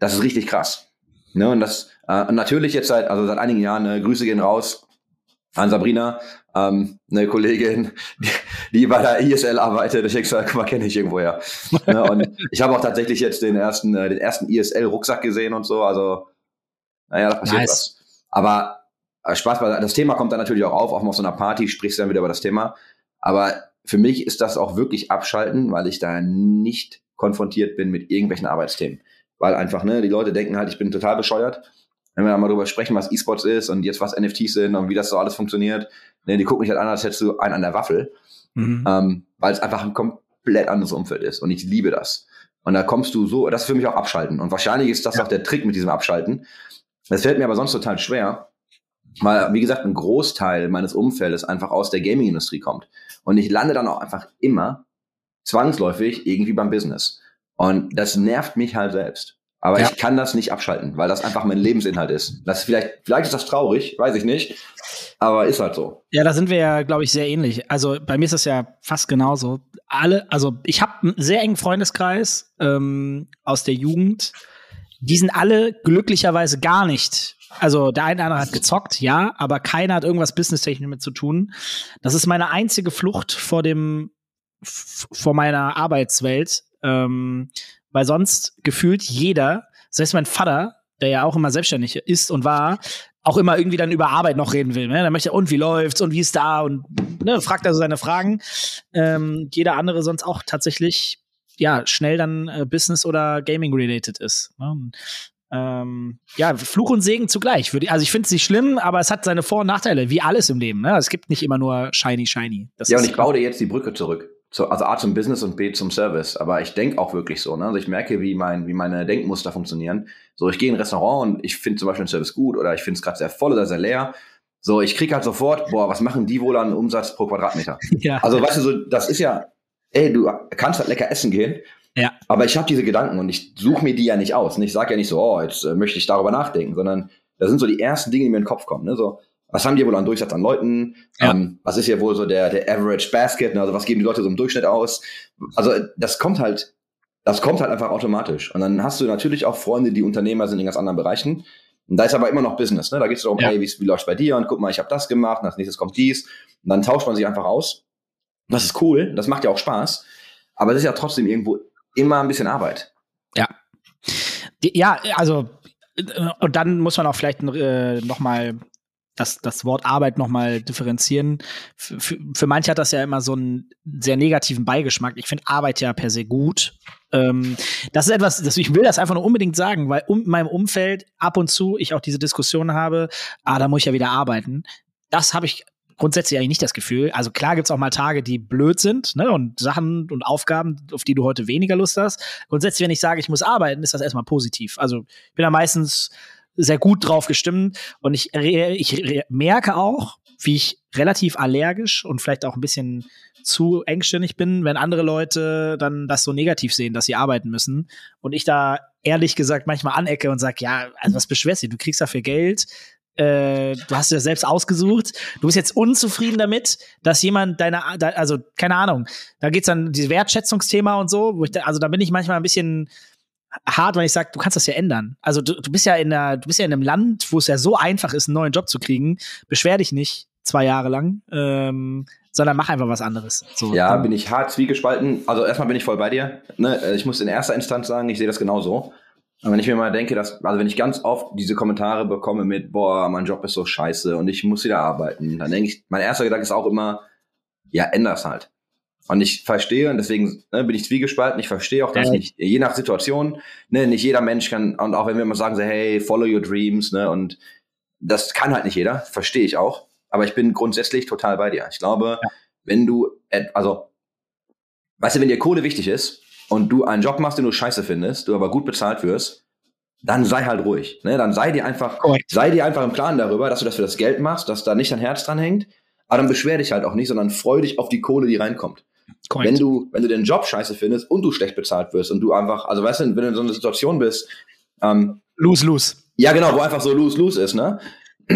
C: Das ist richtig krass. Ne, und das, äh, natürlich jetzt seit, also seit einigen Jahren, äh, Grüße gehen raus an Sabrina, ähm, eine Kollegin, die, die bei der ISL arbeitet. Ich denke, guck mal, kenne ich irgendwoher. ne, und ich habe auch tatsächlich jetzt den ersten, äh, den ersten ISL-Rucksack gesehen und so. Also, naja, da passiert nice. was. Aber äh, Spaß, weil das Thema kommt dann natürlich auch auf, auch mal auf so einer Party sprichst du dann wieder über das Thema. Aber für mich ist das auch wirklich abschalten, weil ich da nicht konfrontiert bin mit irgendwelchen Arbeitsthemen weil einfach, ne, die Leute denken halt, ich bin total bescheuert. Wenn wir da mal drüber sprechen, was E-Sports ist und jetzt was NFTs sind und wie das so alles funktioniert, ne, die gucken mich halt an, als hättest du einen an der Waffel, mhm. ähm, weil es einfach ein komplett anderes Umfeld ist und ich liebe das. Und da kommst du so, das ist für mich auch Abschalten. Und wahrscheinlich ist das ja. auch der Trick mit diesem Abschalten. Das fällt mir aber sonst total schwer, weil, wie gesagt, ein Großteil meines Umfeldes einfach aus der Gaming-Industrie kommt. Und ich lande dann auch einfach immer zwangsläufig irgendwie beim Business. Und das nervt mich halt selbst. Aber ja. ich kann das nicht abschalten, weil das einfach mein Lebensinhalt ist. Das ist vielleicht, vielleicht ist das traurig, weiß ich nicht. Aber ist halt so.
B: Ja, da sind wir ja, glaube ich, sehr ähnlich. Also bei mir ist das ja fast genauso. Alle, also ich habe einen sehr engen Freundeskreis ähm, aus der Jugend. Die sind alle glücklicherweise gar nicht. Also der eine oder andere hat gezockt, ja, aber keiner hat irgendwas businesstechnisch mit zu tun. Das ist meine einzige Flucht vor dem, vor meiner Arbeitswelt ähm, weil sonst gefühlt jeder, selbst mein Vater, der ja auch immer selbstständig ist und war, auch immer irgendwie dann über Arbeit noch reden will. Ne? Dann möchte er, und wie läuft's und wie ist da und ne, fragt also seine Fragen. Ähm, jeder andere sonst auch tatsächlich ja schnell dann äh, Business oder Gaming related ist. Ne? Ähm, ja, Fluch und Segen zugleich. Also ich finde es nicht schlimm, aber es hat seine Vor- und Nachteile, wie alles im Leben. Ne? Es gibt nicht immer nur shiny, shiny.
C: Das ja, und ich baue dir jetzt die Brücke zurück zu, also A zum Business und B zum Service. Aber ich denke auch wirklich so. Ne? Also ich merke, wie, mein, wie meine Denkmuster funktionieren. So, ich gehe in ein Restaurant und ich finde zum Beispiel den Service gut oder ich finde es gerade sehr voll oder sehr leer. So, ich kriege halt sofort, boah, was machen die wohl an Umsatz pro Quadratmeter? Ja. Also weißt du, so, das ist ja, ey, du kannst halt lecker essen gehen. Ja. Aber ich habe diese Gedanken und ich suche mir die ja nicht aus. Und ich sage ja nicht so, oh, jetzt äh, möchte ich darüber nachdenken, sondern das sind so die ersten Dinge, die mir in den Kopf kommen. Ne? So, was haben die wohl an Durchsatz an Leuten? Ja. Ähm, was ist hier wohl so der, der Average Basket? Ne? Also was geben die Leute so im Durchschnitt aus? Also das kommt halt das kommt halt einfach automatisch. Und dann hast du natürlich auch Freunde, die Unternehmer sind in ganz anderen Bereichen. Und da ist aber immer noch Business. Ne? Da geht es darum,
B: Ja.
C: hey, wie, wie läuft's bei dir? Und guck mal, ich habe das gemacht, und als nächstes kommt dies. Und dann tauscht man sich einfach aus. Das ist cool, das macht ja auch Spaß. Aber es ist ja trotzdem irgendwo immer ein bisschen Arbeit.
B: Die- Ja, also äh, und dann muss man auch vielleicht äh, noch mal das, das Wort Arbeit noch mal differenzieren. Für, für, manche hat das ja immer so einen sehr negativen Beigeschmack. Ich finde Arbeit ja per se gut. Ähm, das ist etwas, das, ich will das einfach nur unbedingt sagen, weil um, in meinem Umfeld ab und zu ich auch diese Diskussion habe, ah, da muss ich ja wieder arbeiten. Das habe ich grundsätzlich eigentlich nicht das Gefühl. Also klar gibt's auch mal Tage, die blöd sind, ne, und Sachen und Aufgaben, auf die du heute weniger Lust hast. Grundsätzlich, wenn ich sage, ich muss arbeiten, ist das erstmal positiv. Also ich bin da meistens sehr gut drauf gestimmt. Und ich, ich merke auch, wie ich relativ allergisch und vielleicht auch ein bisschen zu engstirnig bin, wenn andere Leute dann das so negativ sehen, dass sie arbeiten müssen. Und ich da ehrlich gesagt manchmal anecke und sage, ja, also was beschwerst du? Du kriegst dafür Geld, äh, du hast dir das selbst ausgesucht, du bist jetzt unzufrieden damit, dass jemand deine, also keine Ahnung, da geht's dann dieses Wertschätzungsthema und so, wo ich da, also da bin ich manchmal ein bisschen hart, weil ich sage, du kannst das ja ändern. Also du, du bist ja in der, du bist ja in einem Land, wo es ja so einfach ist, einen neuen Job zu kriegen. Beschwer dich nicht zwei Jahre lang, ähm, sondern mach einfach was anderes. So,
C: Ja,
B: dann-
C: bin ich hart zwiegespalten. Also erstmal bin ich voll bei dir. Ne? Ich muss in erster Instanz sagen, ich sehe das genauso. Aber wenn ich mir mal denke, dass, also wenn ich ganz oft diese Kommentare bekomme mit, boah, mein Job ist so scheiße und ich muss wieder arbeiten, dann denke ich, mein erster Gedanke ist auch immer, ja, änder's halt. Und ich verstehe, und deswegen ne, bin ich zwiegespalten, ich verstehe auch, dass
B: Ja.
C: nicht, je nach Situation, ne, nicht jeder Mensch kann, und auch wenn wir immer sagen, so, hey, follow your dreams, ne, und das kann halt nicht jeder, verstehe ich auch. Aber ich bin grundsätzlich total bei dir. Ich glaube, wenn du, also, weißt du, wenn dir Kohle wichtig ist und du einen Job machst, den du scheiße findest, du aber gut bezahlt wirst, dann sei halt ruhig. Ne? Dann sei dir einfach,
B: Korrekt.
C: sei dir einfach im Klaren darüber, dass du das für das Geld machst, dass da nicht dein Herz dran hängt. Aber dann beschwer dich halt auch nicht, sondern freu dich auf die Kohle, die reinkommt.
B: Korrekt.
C: Wenn du, wenn du den Job scheiße findest und du schlecht bezahlt wirst und du einfach, also weißt du, wenn du in so einer Situation bist, ähm,
B: lose, lose.
C: ja, genau, wo einfach so lose-lose ist, ne?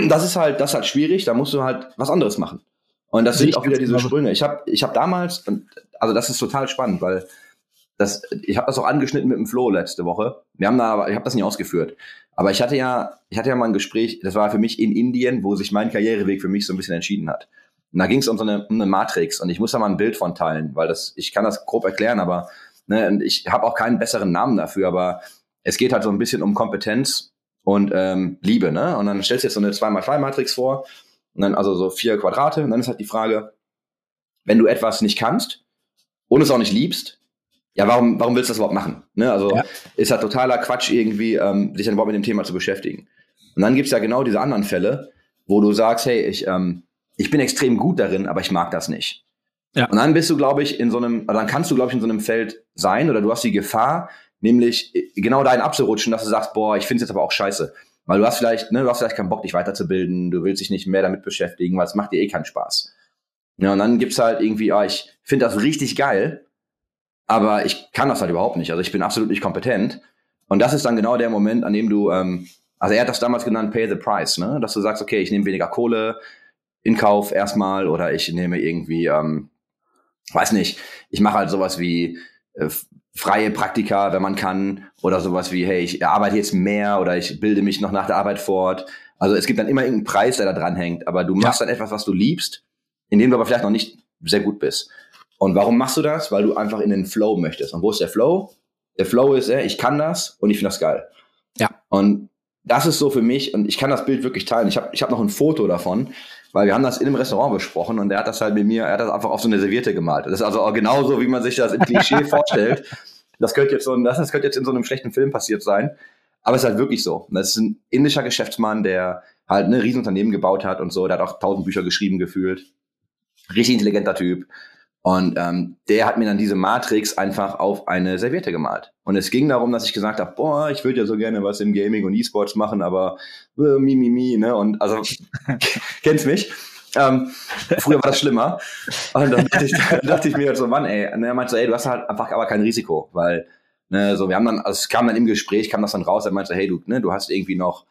C: Das ist halt, das ist halt schwierig, da musst du halt was anderes machen. Und das sind auch wieder diese. Sprünge. Ich habe ich hab damals, also das ist total spannend, weil das, ich habe das auch angeschnitten mit dem Flo letzte Woche. Wir haben da, aber ich habe das nicht ausgeführt. Aber ich hatte ja, ich hatte ja mal ein Gespräch, das war für mich in Indien, wo sich mein Karriereweg für mich so ein bisschen entschieden hat. Und da ging es um so eine, um eine Matrix und ich muss da mal ein Bild von teilen, weil das, ich kann das grob erklären, aber ne, und ich habe auch keinen besseren Namen dafür, aber es geht halt so ein bisschen um Kompetenz und ähm, Liebe, ne? Und dann stellst du jetzt so eine 2x2-Matrix vor und dann also so vier Quadrate und dann ist halt die Frage, wenn du etwas nicht kannst und es auch nicht liebst, ja, warum, warum willst du das überhaupt machen? Ne? Also
B: Ja.
C: ist ja totaler Quatsch, irgendwie ähm, sich dann überhaupt mit dem Thema zu beschäftigen. Und dann gibt's ja genau diese anderen Fälle, wo du sagst, hey, ich, ähm, ich bin extrem gut darin, aber ich mag das nicht.
B: Ja.
C: Und dann bist du, glaube ich, in so einem, oder dann kannst du, glaube ich, in so einem Feld sein oder du hast die Gefahr, nämlich äh, genau dahin abzurutschen, dass du sagst, boah, ich finde es jetzt aber auch scheiße. Weil du hast vielleicht, ne, du hast vielleicht keinen Bock, dich weiterzubilden, du willst dich nicht mehr damit beschäftigen, weil es macht dir eh keinen Spaß. Ja, und dann gibt's halt irgendwie, ah, ich finde das richtig geil, aber ich kann das halt überhaupt nicht. Also ich bin absolut nicht kompetent. Und das ist dann genau der Moment, an dem du, ähm, also er hat das damals genannt, pay the price, ne? Dass du sagst, okay, ich nehme weniger Kohle in Kauf erstmal oder ich nehme irgendwie, ähm, weiß nicht, ich mache halt sowas wie äh, freie Praktika, wenn man kann, oder sowas wie, hey, ich arbeite jetzt mehr oder ich bilde mich noch nach der Arbeit fort. Also es gibt dann immer irgendeinen Preis, der da dran hängt, aber du machst dann etwas, was du liebst, in dem du aber vielleicht noch nicht sehr gut bist. Und warum machst du das? Weil du einfach in den Flow möchtest. Und wo ist der Flow? Der Flow ist, äh, ich kann das und ich finde das geil.
B: Ja.
C: Und das ist so für mich, und ich kann das Bild wirklich teilen. Ich habe ich hab noch ein Foto davon, weil wir haben das in einem Restaurant besprochen und er hat das halt mit mir, er hat das einfach auf so eine Serviette gemalt. Das ist also auch genauso, wie man sich das im Klischee vorstellt. Das könnte jetzt so, das, das könnte jetzt in so einem schlechten Film passiert sein. Aber es ist halt wirklich so. Das ist ein indischer Geschäftsmann, der halt ein Riesenunternehmen gebaut hat und so. Der hat auch tausend Bücher geschrieben gefühlt. Richtig intelligenter Typ. Und ähm, der hat mir dann diese Matrix einfach auf eine Serviette gemalt. Und es ging darum, dass ich gesagt habe, boah, ich würde ja so gerne was im Gaming und E-Sports machen, aber äh, mi, mi, mi, ne? Und also, kennst mich. Ähm, früher war das schlimmer. Und dann dachte ich, dann dachte ich mir so, Mann, ey, und er meinte so, ey, du hast halt einfach aber kein Risiko, weil, ne, so, wir haben dann, also es kam dann im Gespräch, kam das dann raus, er meinte hey, du, ne, du hast irgendwie noch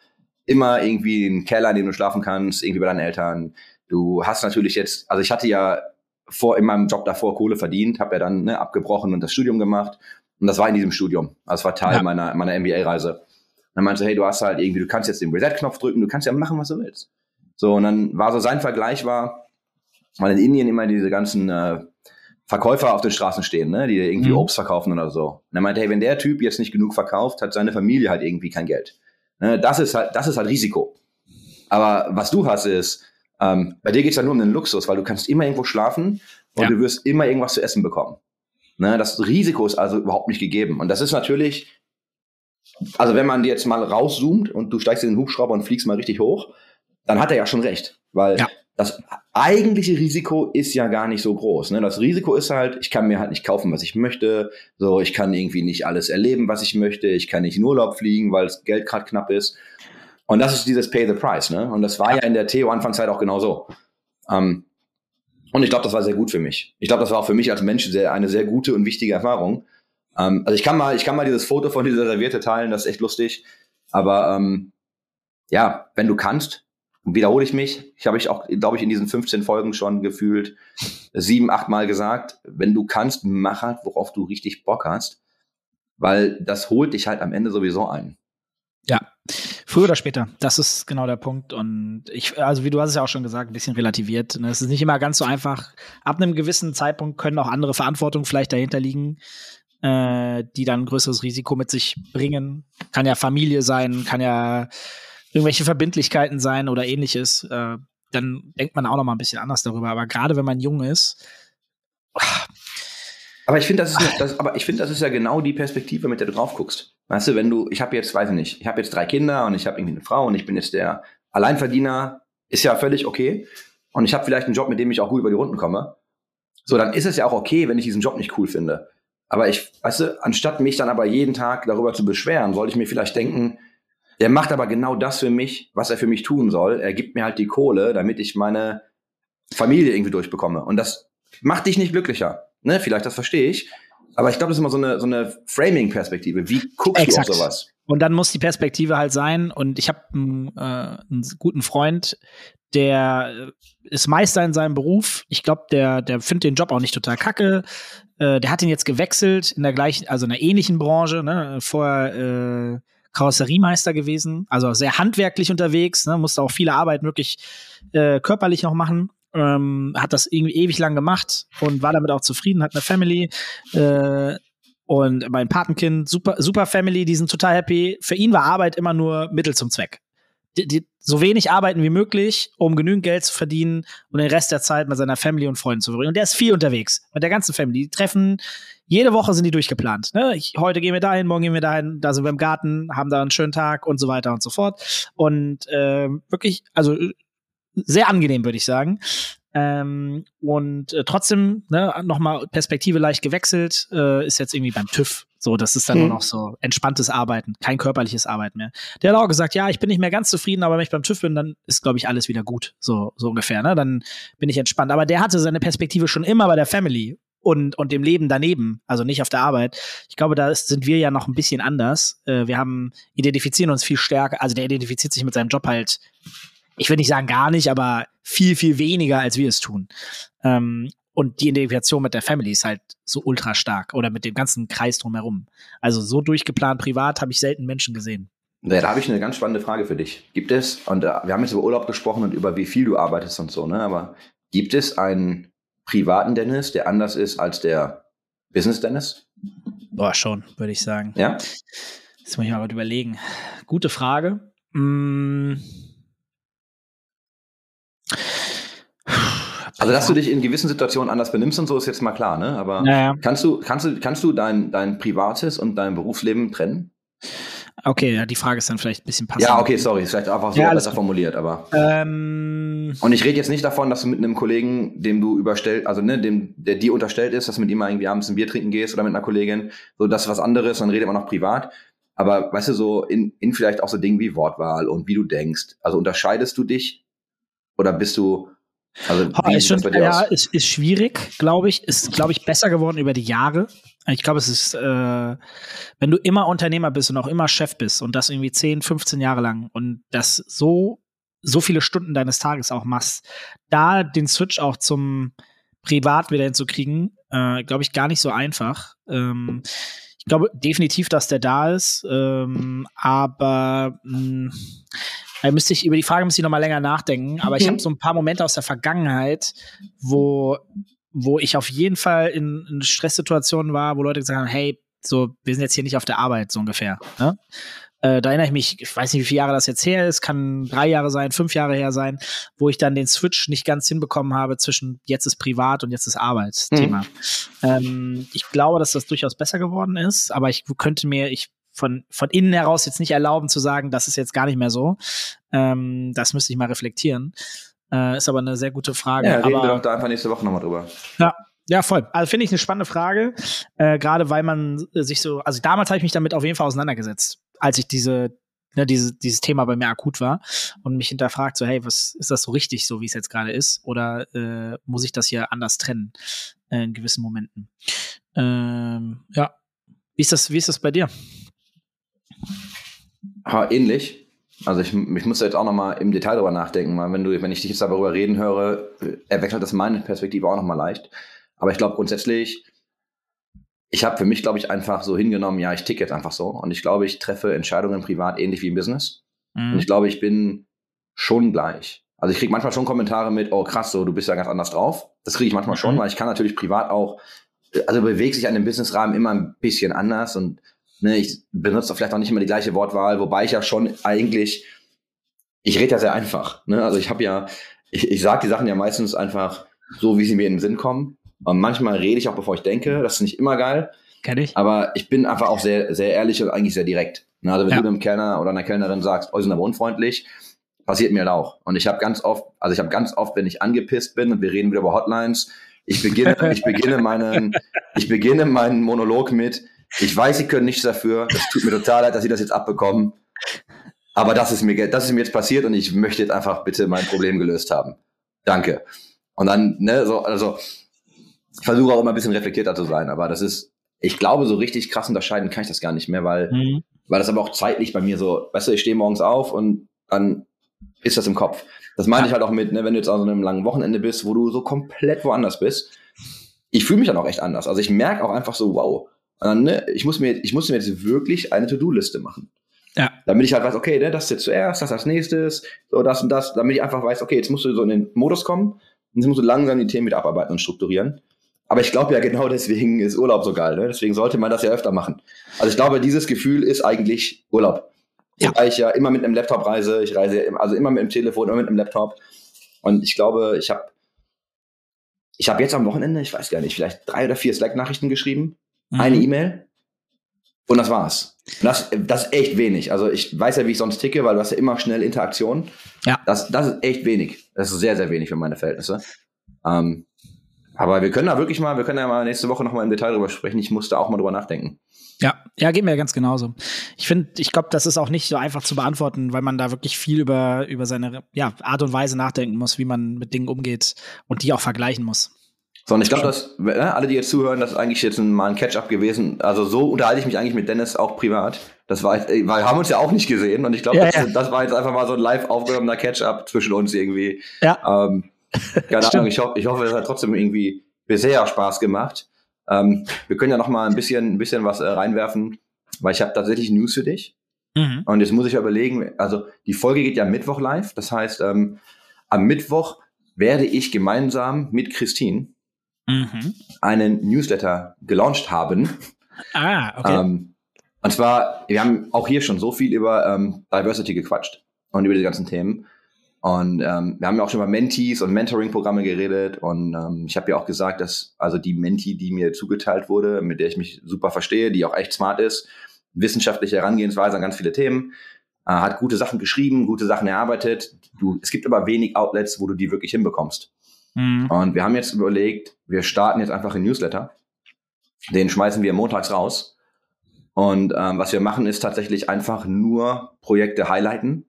C: immer irgendwie einen Keller, in dem du schlafen kannst, irgendwie bei deinen Eltern. Du hast natürlich jetzt, also ich hatte ja vor in meinem Job davor Kohle verdient, habe ja dann ne, abgebrochen und das Studium gemacht. Und das war in diesem Studium. Also es war Teil
B: Ja.
C: meiner, meiner MBA-Reise. Dann meinte er, hey, du hast halt irgendwie, du kannst jetzt den Reset-Knopf drücken, du kannst ja machen, was du willst. So, und dann war so sein Vergleich war, weil in Indien immer diese ganzen äh, Verkäufer auf den Straßen stehen, ne, die irgendwie
B: Mhm.
C: Obst verkaufen oder so. Und er meinte, hey, wenn der Typ jetzt nicht genug verkauft, hat seine Familie halt irgendwie kein Geld. Ne, das ist halt, das ist halt Risiko. Aber was du hast ist, ähm, bei dir geht's ja nur um den Luxus, weil du kannst immer irgendwo schlafen und
B: Ja.
C: du wirst immer irgendwas zu essen bekommen. Ne, das Risiko ist also überhaupt nicht gegeben. Und das ist natürlich, also wenn man dir jetzt mal rauszoomt und du steigst in den Hubschrauber und fliegst mal richtig hoch, dann hat er ja schon recht. Weil
B: Ja.
C: das eigentliche Risiko ist ja gar nicht so groß. Ne? Das Risiko ist halt, ich kann mir halt nicht kaufen, was ich möchte. So, ich kann irgendwie nicht alles erleben, was ich möchte. Ich kann nicht in Urlaub fliegen, weil das Geld gerade knapp ist. Und das ist dieses Pay the Price. Ne? Und das war ja, in der Theo-Anfangszeit auch genau so. Ähm, und ich glaube, das war sehr gut für mich. Ich glaube, das war auch für mich als Mensch sehr, eine sehr gute und wichtige Erfahrung. Ähm, also ich kann mal, ich kann mal dieses Foto von dieser Serviette teilen, das ist echt lustig. Aber ähm, ja, wenn du kannst, wiederhole ich mich. Ich habe ich auch, glaube ich, in diesen 15 Folgen schon gefühlt sieben, acht Mal gesagt, wenn du kannst, mach halt, worauf du richtig Bock hast. Weil das holt dich halt am Ende sowieso ein.
B: Früher oder später, das ist genau der Punkt. Und ich, also wie du hast es ja auch schon gesagt, ein bisschen relativiert. ne? Es ist nicht immer ganz so einfach. Ab einem gewissen Zeitpunkt können auch andere Verantwortungen vielleicht dahinter liegen, äh, die dann ein größeres Risiko mit sich bringen. Kann ja Familie sein, kann ja irgendwelche Verbindlichkeiten sein oder ähnliches. Äh, dann denkt man auch noch mal ein bisschen anders darüber. Aber gerade wenn man jung ist,
C: Aber ich finde, das das, aber ich finde, das ist ja genau die Perspektive, mit der du drauf guckst. Weißt du, wenn du, ich habe jetzt, weiß ich nicht, ich habe jetzt drei Kinder und ich habe irgendwie eine Frau und ich bin jetzt der Alleinverdiener, ist ja völlig okay. Und ich habe vielleicht einen Job, mit dem ich auch gut über die Runden komme. So, dann ist es ja auch okay, wenn ich diesen Job nicht cool finde. Aber ich, weißt du, anstatt mich dann aber jeden Tag darüber zu beschweren, sollte ich mir vielleicht denken, der macht aber genau das für mich, was er für mich tun soll. Er gibt mir halt die Kohle, damit ich meine Familie irgendwie durchbekomme. Und das macht dich nicht glücklicher. Ne? Vielleicht, das verstehe ich. Aber ich glaube, das ist immer so eine, so eine Framing-Perspektive. Wie guckst
B: Exakt.
C: du auf sowas?
B: Und dann muss die Perspektive halt sein. Und ich habe einen, äh, einen guten Freund, der äh, ist Meister in seinem Beruf. Ich glaube, der, der findet den Job auch nicht total kacke. Äh, der hat ihn jetzt gewechselt in der gleichen, also in einer ähnlichen Branche. Ne? Vorher äh, Karosseriemeister gewesen, also sehr handwerklich unterwegs. Ne? Musste auch viele Arbeit wirklich äh, körperlich noch machen. Ähm, hat das irgendwie ewig lang gemacht und war damit auch zufrieden, hat eine Family. Äh, und mein Patenkind, super, super Family, die sind total happy. Für ihn war Arbeit immer nur Mittel zum Zweck. Die, die, so wenig arbeiten wie möglich, um genügend Geld zu verdienen und den Rest der Zeit mit seiner Family und Freunden zu verbringen. Und der ist viel unterwegs mit der ganzen Family. Die treffen, jede Woche sind die durchgeplant. Ne? Ich, heute gehen wir dahin, morgen gehen wir dahin, da sind wir im Garten, haben da einen schönen Tag und so weiter und so fort. Und ähm, wirklich, also sehr angenehm, würde ich sagen. Ähm, und äh, trotzdem, ne, nochmal Perspektive leicht gewechselt, äh, ist jetzt irgendwie beim TÜV. So, das ist dann
C: Hm.
B: nur noch so entspanntes Arbeiten, kein körperliches Arbeiten mehr. Der hat auch gesagt, ja, ich bin nicht mehr ganz zufrieden, aber wenn ich beim TÜV bin, dann ist, glaube ich, alles wieder gut. So, so ungefähr, ne? Dann bin ich entspannt. Aber der hatte seine Perspektive schon immer bei der Family und, und dem Leben daneben, also nicht auf der Arbeit. Ich glaube, da ist, sind wir ja noch ein bisschen anders. Äh, wir haben, identifizieren uns viel stärker, also der identifiziert sich mit seinem Job halt ich will nicht sagen gar nicht, aber viel, viel weniger, als wir es tun. Ähm, und die Identifikation mit der Family ist halt so ultra stark oder mit dem ganzen Kreis drumherum. Also so durchgeplant privat habe ich selten Menschen gesehen.
C: Ja, da habe ich eine ganz spannende Frage für dich. Gibt es, und äh, wir haben jetzt über Urlaub gesprochen und über wie viel du arbeitest und so, ne? Aber gibt es einen privaten Dennis, der anders ist als der Business Dennis?
B: Boah, schon, würde ich sagen.
C: Ja?
B: Jetzt muss ich mal was überlegen. Gute Frage. Mm.
C: Also, dass du dich in gewissen Situationen anders benimmst und so, ist jetzt mal klar, ne? Aber
B: Naja,
C: kannst du, kannst du, kannst du dein, dein privates und dein Berufsleben trennen?
B: okay, ja, die Frage ist dann vielleicht ein bisschen passend.
C: Ja, okay, sorry, ist vielleicht einfach so
B: Ja,
C: besser
B: gut.
C: formuliert, aber.
B: Ähm,
C: Und ich rede jetzt nicht davon, dass du mit einem Kollegen, dem du überstellt, also ne, dem, der dir unterstellt ist, dass du mit ihm mal irgendwie abends ein Bier trinken gehst oder mit einer Kollegin, so das ist was anderes, dann redet man noch privat. Aber weißt du, so in, in vielleicht auch so Dingen wie Wortwahl und wie du denkst. Also unterscheidest du dich oder bist du, also wie
B: ist schon, ja, ist, ist schwierig, glaube ich. Ist, glaube ich, besser geworden über die Jahre. Ich glaube, es ist, äh, wenn du immer Unternehmer bist und auch immer Chef bist und das irgendwie 10, 15 Jahre lang und das so, so viele Stunden deines Tages auch machst, da den Switch auch zum Privat wieder hinzukriegen, äh, glaube ich, gar nicht so einfach. Ähm, ich glaube definitiv, dass der da ist, ähm, aber mh, da müsste ich über die Frage müsste ich noch mal länger nachdenken. Aber ich
C: Mhm.
B: habe so ein paar Momente aus der Vergangenheit, wo wo ich auf jeden Fall in, in Stresssituationen war, wo Leute gesagt haben, hey, so wir sind jetzt hier nicht auf der Arbeit so ungefähr. Ne? Äh, da erinnere ich mich, ich weiß nicht, wie viele Jahre das jetzt her ist, kann drei Jahre sein, fünf Jahre her sein, wo ich dann den Switch nicht ganz hinbekommen habe zwischen jetzt ist Privat und jetzt ist Arbeitsthema. Ähm, ich glaube, dass das durchaus besser geworden ist, aber ich könnte mir, ich von, von innen heraus jetzt nicht erlauben zu sagen, das ist jetzt gar nicht mehr so. Ähm, das müsste ich mal reflektieren. Äh, ist aber eine sehr gute Frage.
C: Ja, reden wir
B: aber,
C: doch da einfach nächste Woche nochmal drüber.
B: ja, ja, voll. Also finde ich eine spannende Frage, äh, gerade weil man sich so, also damals habe ich mich damit auf jeden Fall auseinandergesetzt, als ich diese, ne, diese, dieses Thema bei mir akut war und mich hinterfragt, so, hey, was ist das so richtig, so wie es jetzt gerade ist, oder äh, muss ich das hier anders trennen äh, in gewissen Momenten? Ähm, ja. Wie ist das, wie ist das bei dir?
C: Ha, ähnlich. Also ich, ich muss da jetzt auch nochmal im Detail drüber nachdenken, weil wenn du, wenn ich dich jetzt darüber reden höre, äh, erwechselt das meine Perspektive auch nochmal leicht. Aber ich glaube grundsätzlich, ich habe für mich, glaube ich, einfach so hingenommen, ja, ich ticke jetzt einfach so. Und ich glaube, ich treffe Entscheidungen privat ähnlich wie im Business.
B: Mhm.
C: Und ich glaube, ich bin schon gleich. Also ich kriege manchmal schon Kommentare mit, oh krass, so du bist ja ganz anders drauf. Das kriege ich manchmal schon,
B: Mhm.
C: weil ich kann natürlich privat auch, also bewegt sich an dem Businessrahmen immer ein bisschen anders und ne, ich benutze vielleicht auch nicht immer die gleiche Wortwahl, wobei ich ja schon eigentlich, ich rede ja sehr einfach. Ne? Also ich habe ja, ich, ich sage die Sachen ja meistens einfach so, wie sie mir in den Sinn kommen. Und manchmal rede ich auch, bevor ich denke. Das ist nicht immer geil.
B: Kenn ich.
C: Aber ich bin einfach auch sehr, sehr ehrlich und eigentlich sehr direkt. Ne, Also wenn
B: Ja.
C: du einem Kellner oder einer Kellnerin sagst, oh, sie sind aber unfreundlich, passiert mir halt auch. Und ich habe ganz oft, also ich habe ganz oft, wenn ich angepisst bin und wir reden wieder über Hotlines, ich beginne, ich beginne meinen, ich beginne meinen Monolog mit, ich weiß, sie können nichts dafür, es tut mir total leid, dass sie das jetzt abbekommen. Aber das ist mir, das ist mir jetzt passiert und ich möchte jetzt einfach bitte mein Problem gelöst haben. Danke. Und dann, ne, so, also, ich versuche auch immer ein bisschen reflektierter zu sein, aber das ist, ich glaube, so richtig krass unterscheiden kann ich das gar nicht mehr, weil,
B: Mhm.
C: weil das aber auch zeitlich bei mir so, weißt du, ich stehe morgens auf und dann ist das im Kopf. Das meine ich halt auch mit, ne, wenn du jetzt an so einem langen Wochenende bist, wo du so komplett woanders bist. Ich fühle mich dann auch echt anders. Also ich merke auch einfach so, wow, dann, ne, ich muss mir, ich muss mir jetzt wirklich eine To-Do-Liste machen.
B: Ja.
C: Damit ich halt weiß, okay, ne, das ist jetzt zuerst, das als nächstes, so das und das, damit ich einfach weiß, okay, jetzt musst du so in den Modus kommen und jetzt musst du langsam die Themen wieder abarbeiten und strukturieren. Aber ich glaube ja genau deswegen ist Urlaub so geil, ne? Deswegen sollte man das ja öfter machen. Also ich glaube, dieses Gefühl ist eigentlich Urlaub.
B: Ja.
C: Wobei ich ja immer mit einem Laptop reise, ich reise also immer mit dem Telefon, immer mit einem Laptop. Und ich glaube, ich habe ich habe jetzt am Wochenende, ich weiß gar nicht, vielleicht drei oder vier Slack-Nachrichten geschrieben,
B: Mhm.
C: eine E-Mail und das war's. Und Das, das ist echt wenig. Also ich weiß ja, wie ich sonst ticke, weil du hast ja immer schnell Interaktion.
B: Ja.
C: Das, das ist echt wenig. Das ist sehr, sehr wenig für meine Verhältnisse. Ähm, aber wir können da wirklich mal, wir können ja mal nächste Woche noch mal im Detail drüber sprechen. Ich muss da auch mal drüber nachdenken.
B: Ja, ja, geht mir ganz genauso. Ich finde, ich glaube, das ist auch nicht so einfach zu beantworten, weil man da wirklich viel über, über seine ja, Art und Weise nachdenken muss, wie man mit Dingen umgeht und die auch vergleichen muss.
C: So, und ich glaube, dass ne, alle, die jetzt zuhören, das ist eigentlich jetzt ein, mal ein Catch-up gewesen. Also so unterhalte ich mich eigentlich mit Dennis auch privat. Das war, jetzt- weil wir haben uns ja auch nicht gesehen und ich glaube,
B: Ja,
C: das,
B: ja.
C: das war jetzt einfach mal so ein live aufgenommener Catch-up zwischen uns irgendwie.
B: Ja.
C: Ähm, keine. Ahnung, ich, ho ich hoffe, es hat trotzdem irgendwie bisher Spaß gemacht. Ähm, wir können ja noch mal ein bisschen, ein bisschen was äh, reinwerfen, weil ich habe tatsächlich News für dich.
B: Mhm.
C: Und jetzt muss ich überlegen, also die Folge geht ja Mittwoch live. Das heißt, ähm, am Mittwoch werde ich gemeinsam mit Christine
B: Mhm.
C: einen Newsletter gelauncht haben.
B: Ah, okay.
C: Ähm, und zwar, wir haben auch hier schon so viel über ähm, Diversity gequatscht und über die ganzen Themen. Und ähm, wir haben ja auch schon über Mentees und Mentoring-Programme geredet. Und ähm, ich habe ja auch gesagt, dass also die Mentee, die mir zugeteilt wurde, mit der ich mich super verstehe, die auch echt smart ist, wissenschaftliche Herangehensweise an ganz viele Themen, äh, hat gute Sachen geschrieben, gute Sachen erarbeitet. Du, es gibt aber wenig Outlets, wo du die wirklich hinbekommst.
B: Mhm.
C: Und wir haben jetzt überlegt, wir starten jetzt einfach einen Newsletter. Den schmeißen wir montags raus. Und ähm, was wir machen, ist tatsächlich einfach nur Projekte highlighten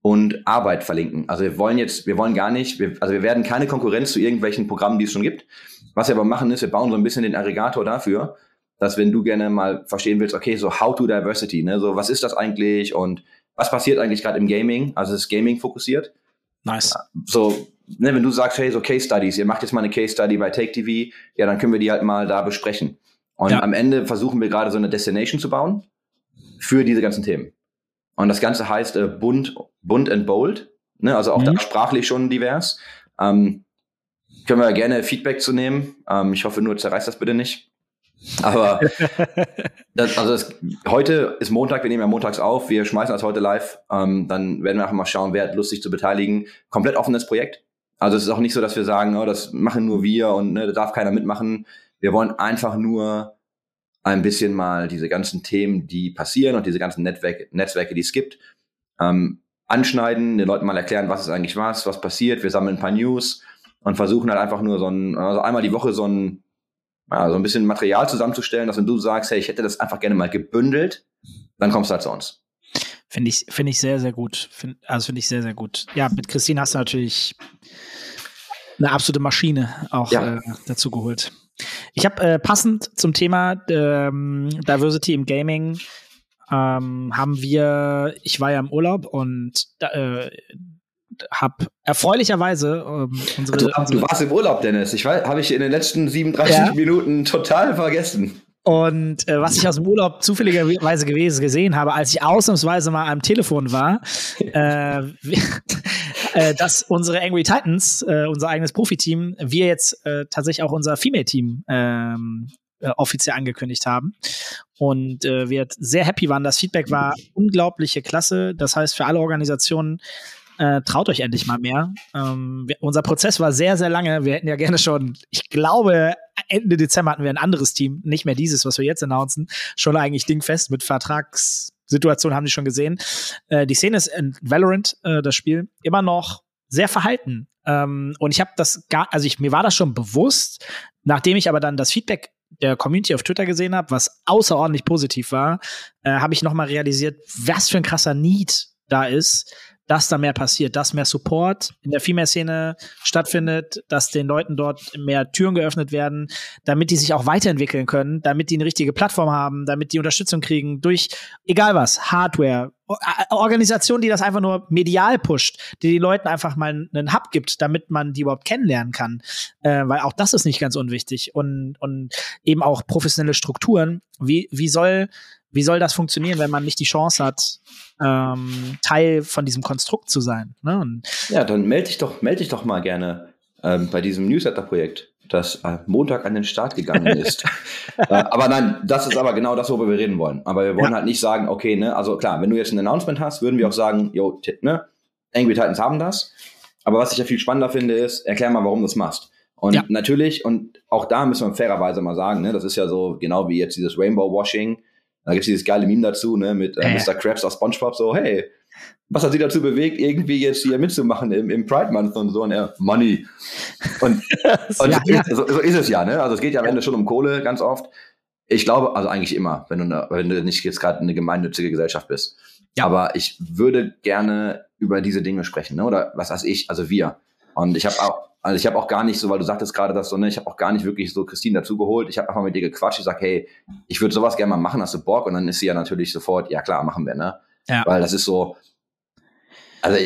C: und Arbeit verlinken. Also wir wollen jetzt, wir wollen gar nicht, wir, also wir werden keine Konkurrenz zu irgendwelchen Programmen, die es schon gibt. Was wir aber machen, ist, wir bauen so ein bisschen den Aggregator dafür, dass wenn du gerne mal verstehen willst, okay, so how to diversity, ne, so was ist das eigentlich und was passiert eigentlich gerade im Gaming? Also es ist Gaming fokussiert
B: Nice.
C: so, ne, wenn du sagst, hey, so Case Studies, ihr macht jetzt mal eine Case Study bei Take TV, ja, dann können wir die halt mal da besprechen. Und
B: Ja.
C: am Ende versuchen wir gerade so eine Destination zu bauen für diese ganzen Themen. Und das Ganze heißt äh, bunt, bunt and bold. Ne? Also auch
B: Mhm.
C: da sprachlich schon divers. Ähm, können wir gerne Feedback zu nehmen. Ähm, ich hoffe nur, zerreißt das bitte nicht. Aber das, also das, heute ist Montag, wir nehmen ja montags auf, wir schmeißen das heute live. Ähm, dann werden wir einfach mal schauen, wer hat Lust, sich zu beteiligen. Komplett offenes Projekt. Also es ist auch nicht so, dass wir sagen, oh, das machen nur wir und ne, da darf keiner mitmachen. Wir wollen einfach nur ein bisschen mal diese ganzen Themen, die passieren und diese ganzen Netzwerke, Netzwerke die es gibt, ähm, anschneiden, den Leuten mal erklären, was ist eigentlich was, was passiert. Wir sammeln ein paar News und versuchen halt einfach nur so ein, also einmal die Woche so ein, ja, so ein bisschen Material zusammenzustellen, dass wenn du sagst, hey, ich hätte das einfach gerne mal gebündelt, dann kommst du halt zu uns.
B: Finde ich, finde ich sehr, sehr gut. Find, also finde ich sehr, sehr gut. Ja, mit Christine hast du natürlich eine absolute Maschine auch
C: Ja.
B: äh, dazu geholt. Ich habe äh, passend zum Thema ähm, Diversity im Gaming ähm, haben wir, ich war ja im Urlaub und äh, habe erfreulicherweise ähm, unsere,
C: Du, du
B: unsere
C: warst im Urlaub, Dennis. Ich habe ich in den letzten 37
B: Ja.
C: Minuten total vergessen.
B: Und äh, was ich aus dem Urlaub zufälligerweise gewesen gesehen habe, als ich ausnahmsweise mal am Telefon war, äh, äh, dass unsere Angry Titans, äh, unser eigenes Profiteam, wir jetzt äh, tatsächlich auch unser Female-Team ähm, äh, offiziell angekündigt haben. Und äh, wir sehr happy waren. Das Feedback war unglaubliche Klasse. Das heißt, für alle Organisationen äh, traut euch endlich mal mehr. Ähm, wir, unser Prozess war sehr, sehr lange. Wir hätten ja gerne schon, ich glaube, Ende Dezember hatten wir ein anderes Team, nicht mehr dieses, was wir jetzt announcen, schon eigentlich dingfest mit Vertragssituationen haben die schon gesehen. Äh, die Szene ist in Valorant, äh, das Spiel, immer noch sehr verhalten. Ähm, und ich habe das gar, also ich, mir war das schon bewusst, nachdem ich aber dann das Feedback der Community auf Twitter gesehen habe, was außerordentlich positiv war, äh, habe ich noch mal realisiert, was für ein krasser Need da ist, dass da mehr passiert, dass mehr Support in der Female-Szene stattfindet, dass den Leuten dort mehr Türen geöffnet werden, damit die sich auch weiterentwickeln können, damit die eine richtige Plattform haben, damit die Unterstützung kriegen durch egal was, Hardware, Organisation, die das einfach nur medial pusht, die den Leuten einfach mal einen Hub gibt, damit man die überhaupt kennenlernen kann, äh, weil auch das ist nicht ganz unwichtig und und eben auch professionelle Strukturen. Wie wie soll wie soll das funktionieren, wenn man nicht die Chance hat, ähm, Teil von diesem Konstrukt zu sein? Ne?
C: Ja, dann melde dich doch, melde dich doch mal gerne ähm, bei diesem Newsletter-Projekt, das äh, Montag an den Start gegangen ist. äh, aber nein, das ist aber genau das, worüber wir reden wollen. Aber wir wollen
B: Ja.
C: halt nicht sagen, okay, ne, also klar, wenn du jetzt ein Announcement hast, würden wir auch sagen, yo, ne, Angry Titans haben das. Aber was ich ja viel spannender finde, ist, erklär mal, warum du das machst. Und
B: Ja.
C: natürlich, und auch da müssen wir fairerweise mal sagen, ne, das ist ja so genau wie jetzt dieses Rainbow Washing. Da gibt's dieses geile Meme dazu, ne, mit äh,
B: Ja.
C: Mr. Krabs aus SpongeBob, so, hey, was hat sie dazu bewegt, irgendwie jetzt hier mitzumachen im, im Pride Month und so, und er, Money. Und, und
B: ja,
C: so, ist, so, so ist es ja, ne? Also es geht ja am Ende schon um Kohle, ganz oft. Ich glaube, also eigentlich immer, wenn du, ne, wenn du nicht jetzt gerade eine gemeinnützige Gesellschaft bist.
B: Ja.
C: Aber ich würde gerne über diese Dinge sprechen, ne? Oder was weiß ich, also wir. Und ich habe auch, also ich habe auch gar nicht so, weil du sagtest gerade das so, ne, ich habe auch gar nicht wirklich so Christine dazugeholt. Ich habe einfach mit dir gequatscht. Ich sag, hey, ich würde sowas gerne mal machen, hast du Bock? Und dann ist sie ja natürlich sofort, ja klar, machen wir, ne?
B: Ja.
C: Weil das ist so, also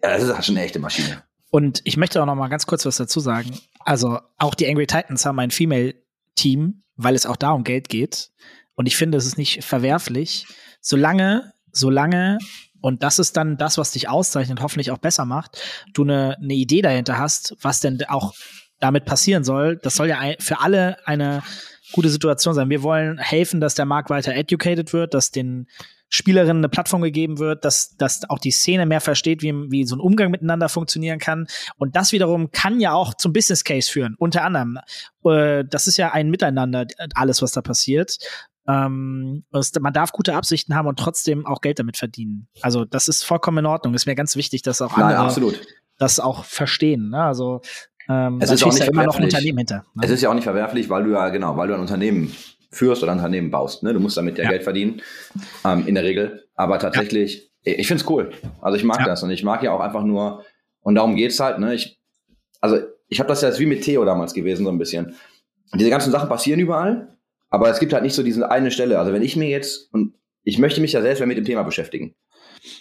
C: das ist halt schon eine echte Maschine.
B: Und ich möchte auch noch mal ganz kurz was dazu sagen. Also auch die Angry Titans haben ein Female-Team, weil es auch da um Geld geht. Und ich finde, es ist nicht verwerflich, solange, solange, und das ist dann das, was dich auszeichnet, hoffentlich auch besser macht, du eine, eine Idee dahinter hast, was denn auch damit passieren soll. Das soll ja für alle eine gute Situation sein. Wir wollen helfen, dass der Markt weiter educated wird, dass den Spielerinnen eine Plattform gegeben wird, dass, dass auch die Szene mehr versteht, wie, wie so ein Umgang miteinander funktionieren kann. Und das wiederum kann ja auch zum Business Case führen. Unter anderem, äh, das ist ja ein Miteinander, alles, was da passiert. Ähm, es, man darf gute Absichten haben und trotzdem auch Geld damit verdienen. Also das ist vollkommen in Ordnung. Ist mir ganz wichtig, dass auch
C: Nein,
B: andere
C: absolut.
B: das auch verstehen. Ne? Also ähm,
C: Es ist auch nicht
B: immer noch ein
C: verwerflich.
B: Unternehmen hinter. Ne?
C: Es ist ja auch nicht verwerflich, weil du ja, genau, weil du ein Unternehmen führst oder ein Unternehmen baust. Ne? Du musst damit ja,
B: Ja.
C: Geld verdienen, ähm, in der Regel. Aber tatsächlich, ich finde es cool. Also ich mag
B: Ja.
C: das und ich mag ja auch einfach nur, und darum geht's halt, ne? Ich, also ich habe das ja jetzt wie mit Theo damals gewesen, so ein bisschen. Und diese ganzen Sachen passieren überall, aber es gibt halt nicht so diese eine Stelle. Also wenn ich mir jetzt, und ich möchte mich ja selbst mehr mit dem Thema beschäftigen.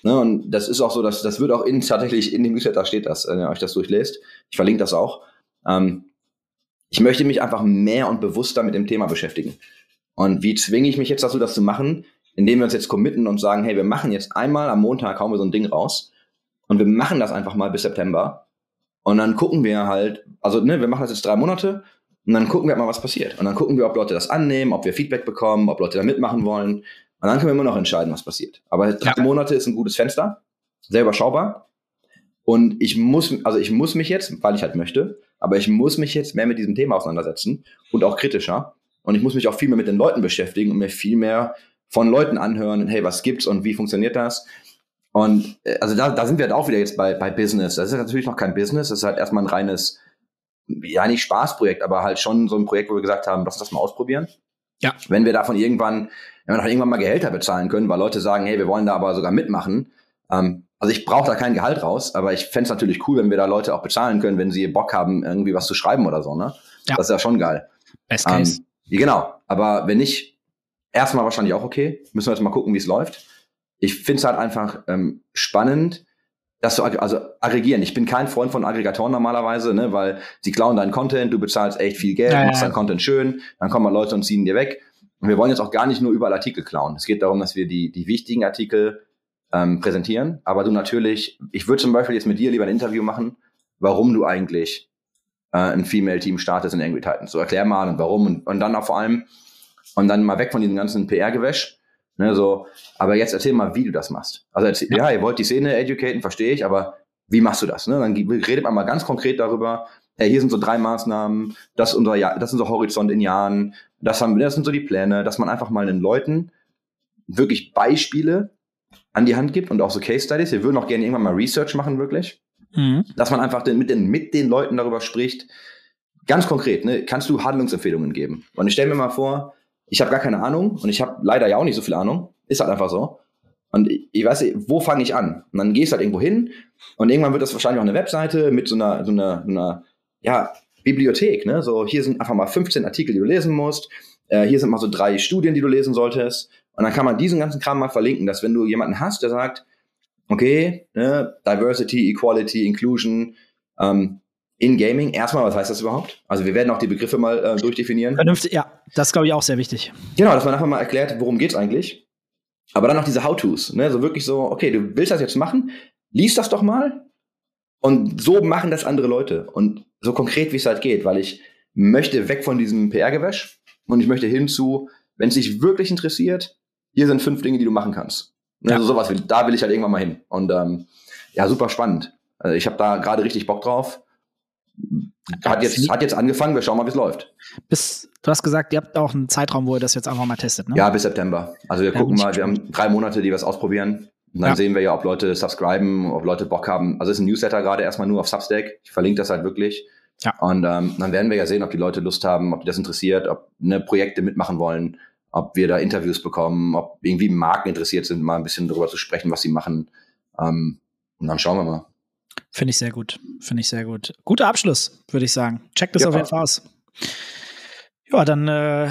C: Ne, und das ist auch so, dass das wird auch in, tatsächlich in dem Newsletter steht das, wenn ihr euch das durchlest. Ich verlinke das auch. Ähm, ich möchte mich einfach mehr und bewusster mit dem Thema beschäftigen. Und wie zwinge ich mich jetzt dazu, das zu machen? Indem wir uns jetzt committen und sagen, hey, wir machen jetzt einmal am Montag, hauen wir so ein Ding raus. Und wir machen das einfach mal bis September. Und dann gucken wir halt, also ne, wir machen das jetzt drei Monate und dann gucken wir mal, was passiert. Und dann gucken wir, ob Leute das annehmen, ob wir Feedback bekommen, ob Leute da mitmachen wollen. Und dann können wir immer noch entscheiden, was passiert. Aber drei
B: Ja.
C: Monate ist ein gutes Fenster, sehr überschaubar. Und ich muss, also ich muss mich jetzt, weil ich halt möchte, aber ich muss mich jetzt mehr mit diesem Thema auseinandersetzen und auch kritischer. Und ich muss mich auch viel mehr mit den Leuten beschäftigen und mir viel mehr von Leuten anhören, hey, was gibt's und wie funktioniert das? Und äh, also da, da sind wir halt auch wieder jetzt bei, bei Business. Das ist natürlich noch kein Business, das ist halt erstmal ein reines, ja nicht Spaßprojekt, aber halt schon so ein Projekt, wo wir gesagt haben, lass uns das mal ausprobieren.
B: Ja.
C: Wenn wir davon irgendwann, wenn wir noch irgendwann mal Gehälter bezahlen können, weil Leute sagen, hey, wir wollen da aber sogar mitmachen. Ähm, also ich brauche da kein Gehalt raus, aber ich fänd's natürlich cool, wenn wir da Leute auch bezahlen können, wenn sie Bock haben, irgendwie was zu schreiben oder so, ne?
B: Ja.
C: Das ist ja schon geil.
B: Best Case.
C: Ähm, ja, genau, aber wenn nicht, erstmal wahrscheinlich auch okay. Müssen wir jetzt mal gucken, wie es läuft. Ich finde es halt einfach ähm, spannend, dass du, also aggregieren. Ich bin kein Freund von Aggregatoren normalerweise, ne, weil sie klauen deinen Content, du bezahlst echt viel Geld,
B: ja,
C: machst
B: ja.
C: deinen Content schön, dann kommen mal Leute und ziehen dir weg. Und wir wollen jetzt auch gar nicht nur überall Artikel klauen. Es geht darum, dass wir die, die wichtigen Artikel ähm, präsentieren. Aber du natürlich, ich würde zum Beispiel jetzt mit dir lieber ein Interview machen, warum du eigentlich äh, ein Female-Team startest in Angry Titans. So erklär mal und warum und, und dann auch vor allem und dann mal weg von diesem ganzen PR-Gewäsch. Ne, so, aber jetzt erzähl mal, wie du das machst. Also erzähl, ja. ihr wollt die Szene educaten, verstehe ich, aber wie machst du das? Ne? Dann redet man mal ganz konkret darüber, hey, hier sind so drei Maßnahmen, das ist unser, Jahr, das ist unser Horizont in Jahren, das haben das sind so die Pläne, dass man einfach mal den Leuten wirklich Beispiele an die Hand gibt und auch so Case Studies. Wir würden auch gerne irgendwann mal Research machen, wirklich
B: Mhm.
C: dass man einfach den, mit, den, mit den Leuten darüber spricht. Ganz konkret, ne, kannst du Handlungsempfehlungen geben? Und ich stelle mir mal vor, ich habe gar keine Ahnung und ich habe leider ja auch nicht so viel Ahnung. Ist halt einfach so. Und ich, ich weiß wo fange ich an? Und dann gehst du halt irgendwo hin und irgendwann wird das wahrscheinlich auch eine Webseite mit so einer, so einer, einer ja, Bibliothek. Ne? So, hier sind einfach mal 15 Artikel, die du lesen musst. Äh, hier sind mal so drei Studien, die du lesen solltest. Und dann kann man diesen ganzen Kram mal verlinken, dass wenn du jemanden hast, der sagt, okay, ne, Diversity, Equality, Inclusion ähm, in Gaming. Erstmal, was heißt das überhaupt? Also wir werden auch die Begriffe mal äh, durchdefinieren.
B: Vernünftig, ja, das glaube ich, auch sehr wichtig.
C: Genau, dass man einfach mal erklärt, worum geht's eigentlich. Aber dann noch diese How-Tos, ne? So wirklich so, okay, du willst das jetzt machen, lies das doch mal. Und so machen das andere Leute. Und so konkret, wie es halt geht, weil ich möchte weg von diesem PR-Gewäsch und ich möchte hinzu, wenn es dich wirklich interessiert, hier sind fünf Dinge, die du machen kannst. Ne,
B: Ja.
C: Also sowas, da will ich halt irgendwann mal hin. Und ähm, ja, super spannend. Also ich habe da gerade richtig Bock drauf. Hat jetzt, hat jetzt angefangen, wir schauen mal, wie es läuft.
B: Bis, du hast gesagt, ihr habt auch einen Zeitraum, wo ihr das jetzt einfach mal testet, ne?
C: Ja, bis September. Also wir
B: Ja,
C: gucken mal, wir haben drei Monate, die wir es ausprobieren. Und dann
B: Ja.
C: sehen wir ja, ob Leute subscriben, ob Leute Bock haben. Also es ist ein Newsletter gerade erstmal nur auf Substack. Ich verlinke das halt wirklich.
B: Ja.
C: Und ähm, dann werden wir ja sehen, ob die Leute Lust haben, ob die das interessiert, ob ne, Projekte mitmachen wollen, ob wir da Interviews bekommen, ob irgendwie Marken interessiert sind, mal ein bisschen darüber zu sprechen, was sie machen. Ähm, und dann schauen wir mal.
B: Finde ich sehr gut. Finde ich sehr gut. Guter Abschluss, würde ich sagen. Check das
C: Ja.
B: auf jeden Fall aus. Ja, dann äh,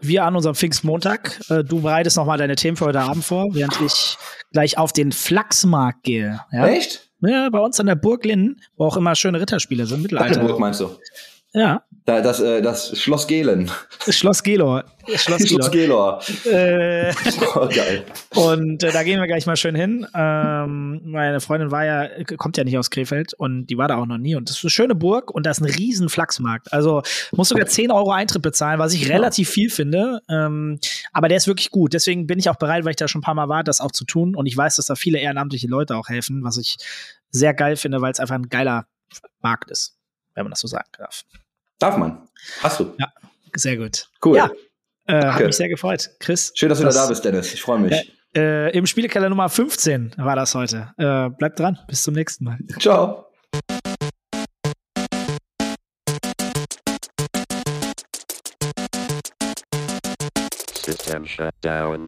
B: wir an unserem Pfingstmontag. Äh, du bereitest noch mal deine Themen für heute Abend vor, während ich gleich auf den Flachsmarkt gehe. Ja?
C: Echt?
B: ja, bei uns an der Burg Linden, wo auch immer schöne Ritterspiele sind, Mittelalter.
C: Altenburg meinst du?
B: Ja,
C: Da, das, äh, das Schloss Gehlen.
B: Schloss Gelor. Schloss
C: Schloss
B: Gelor. Äh,
C: Oh, geil.
B: Und äh, da gehen wir gleich mal schön hin. Ähm, meine Freundin war ja, kommt ja nicht aus Krefeld und die war da auch noch nie. Und das ist eine schöne Burg und da ist ein riesen Flachsmarkt. Also muss sogar 10 Euro Eintritt bezahlen, was ich relativ viel finde. Ähm, aber der ist wirklich gut. Deswegen bin ich auch bereit, weil ich da schon ein paar Mal war, das auch zu tun. Und ich weiß, dass da viele ehrenamtliche Leute auch helfen, was ich sehr geil finde, weil es einfach ein geiler Markt ist, wenn man das so sagen darf.
C: Darf man. Hast du.
B: Sehr gut.
C: Cool.
B: Ja, äh, hat mich sehr gefreut. Chris.
C: Schön, dass du
B: das-
C: wieder da bist, Dennis. Ich freue mich.
B: Äh, Im Spielekeller Nummer 15 war das heute. Äh, bleibt dran. Bis zum nächsten Mal.
C: Ciao.
A: System shut down.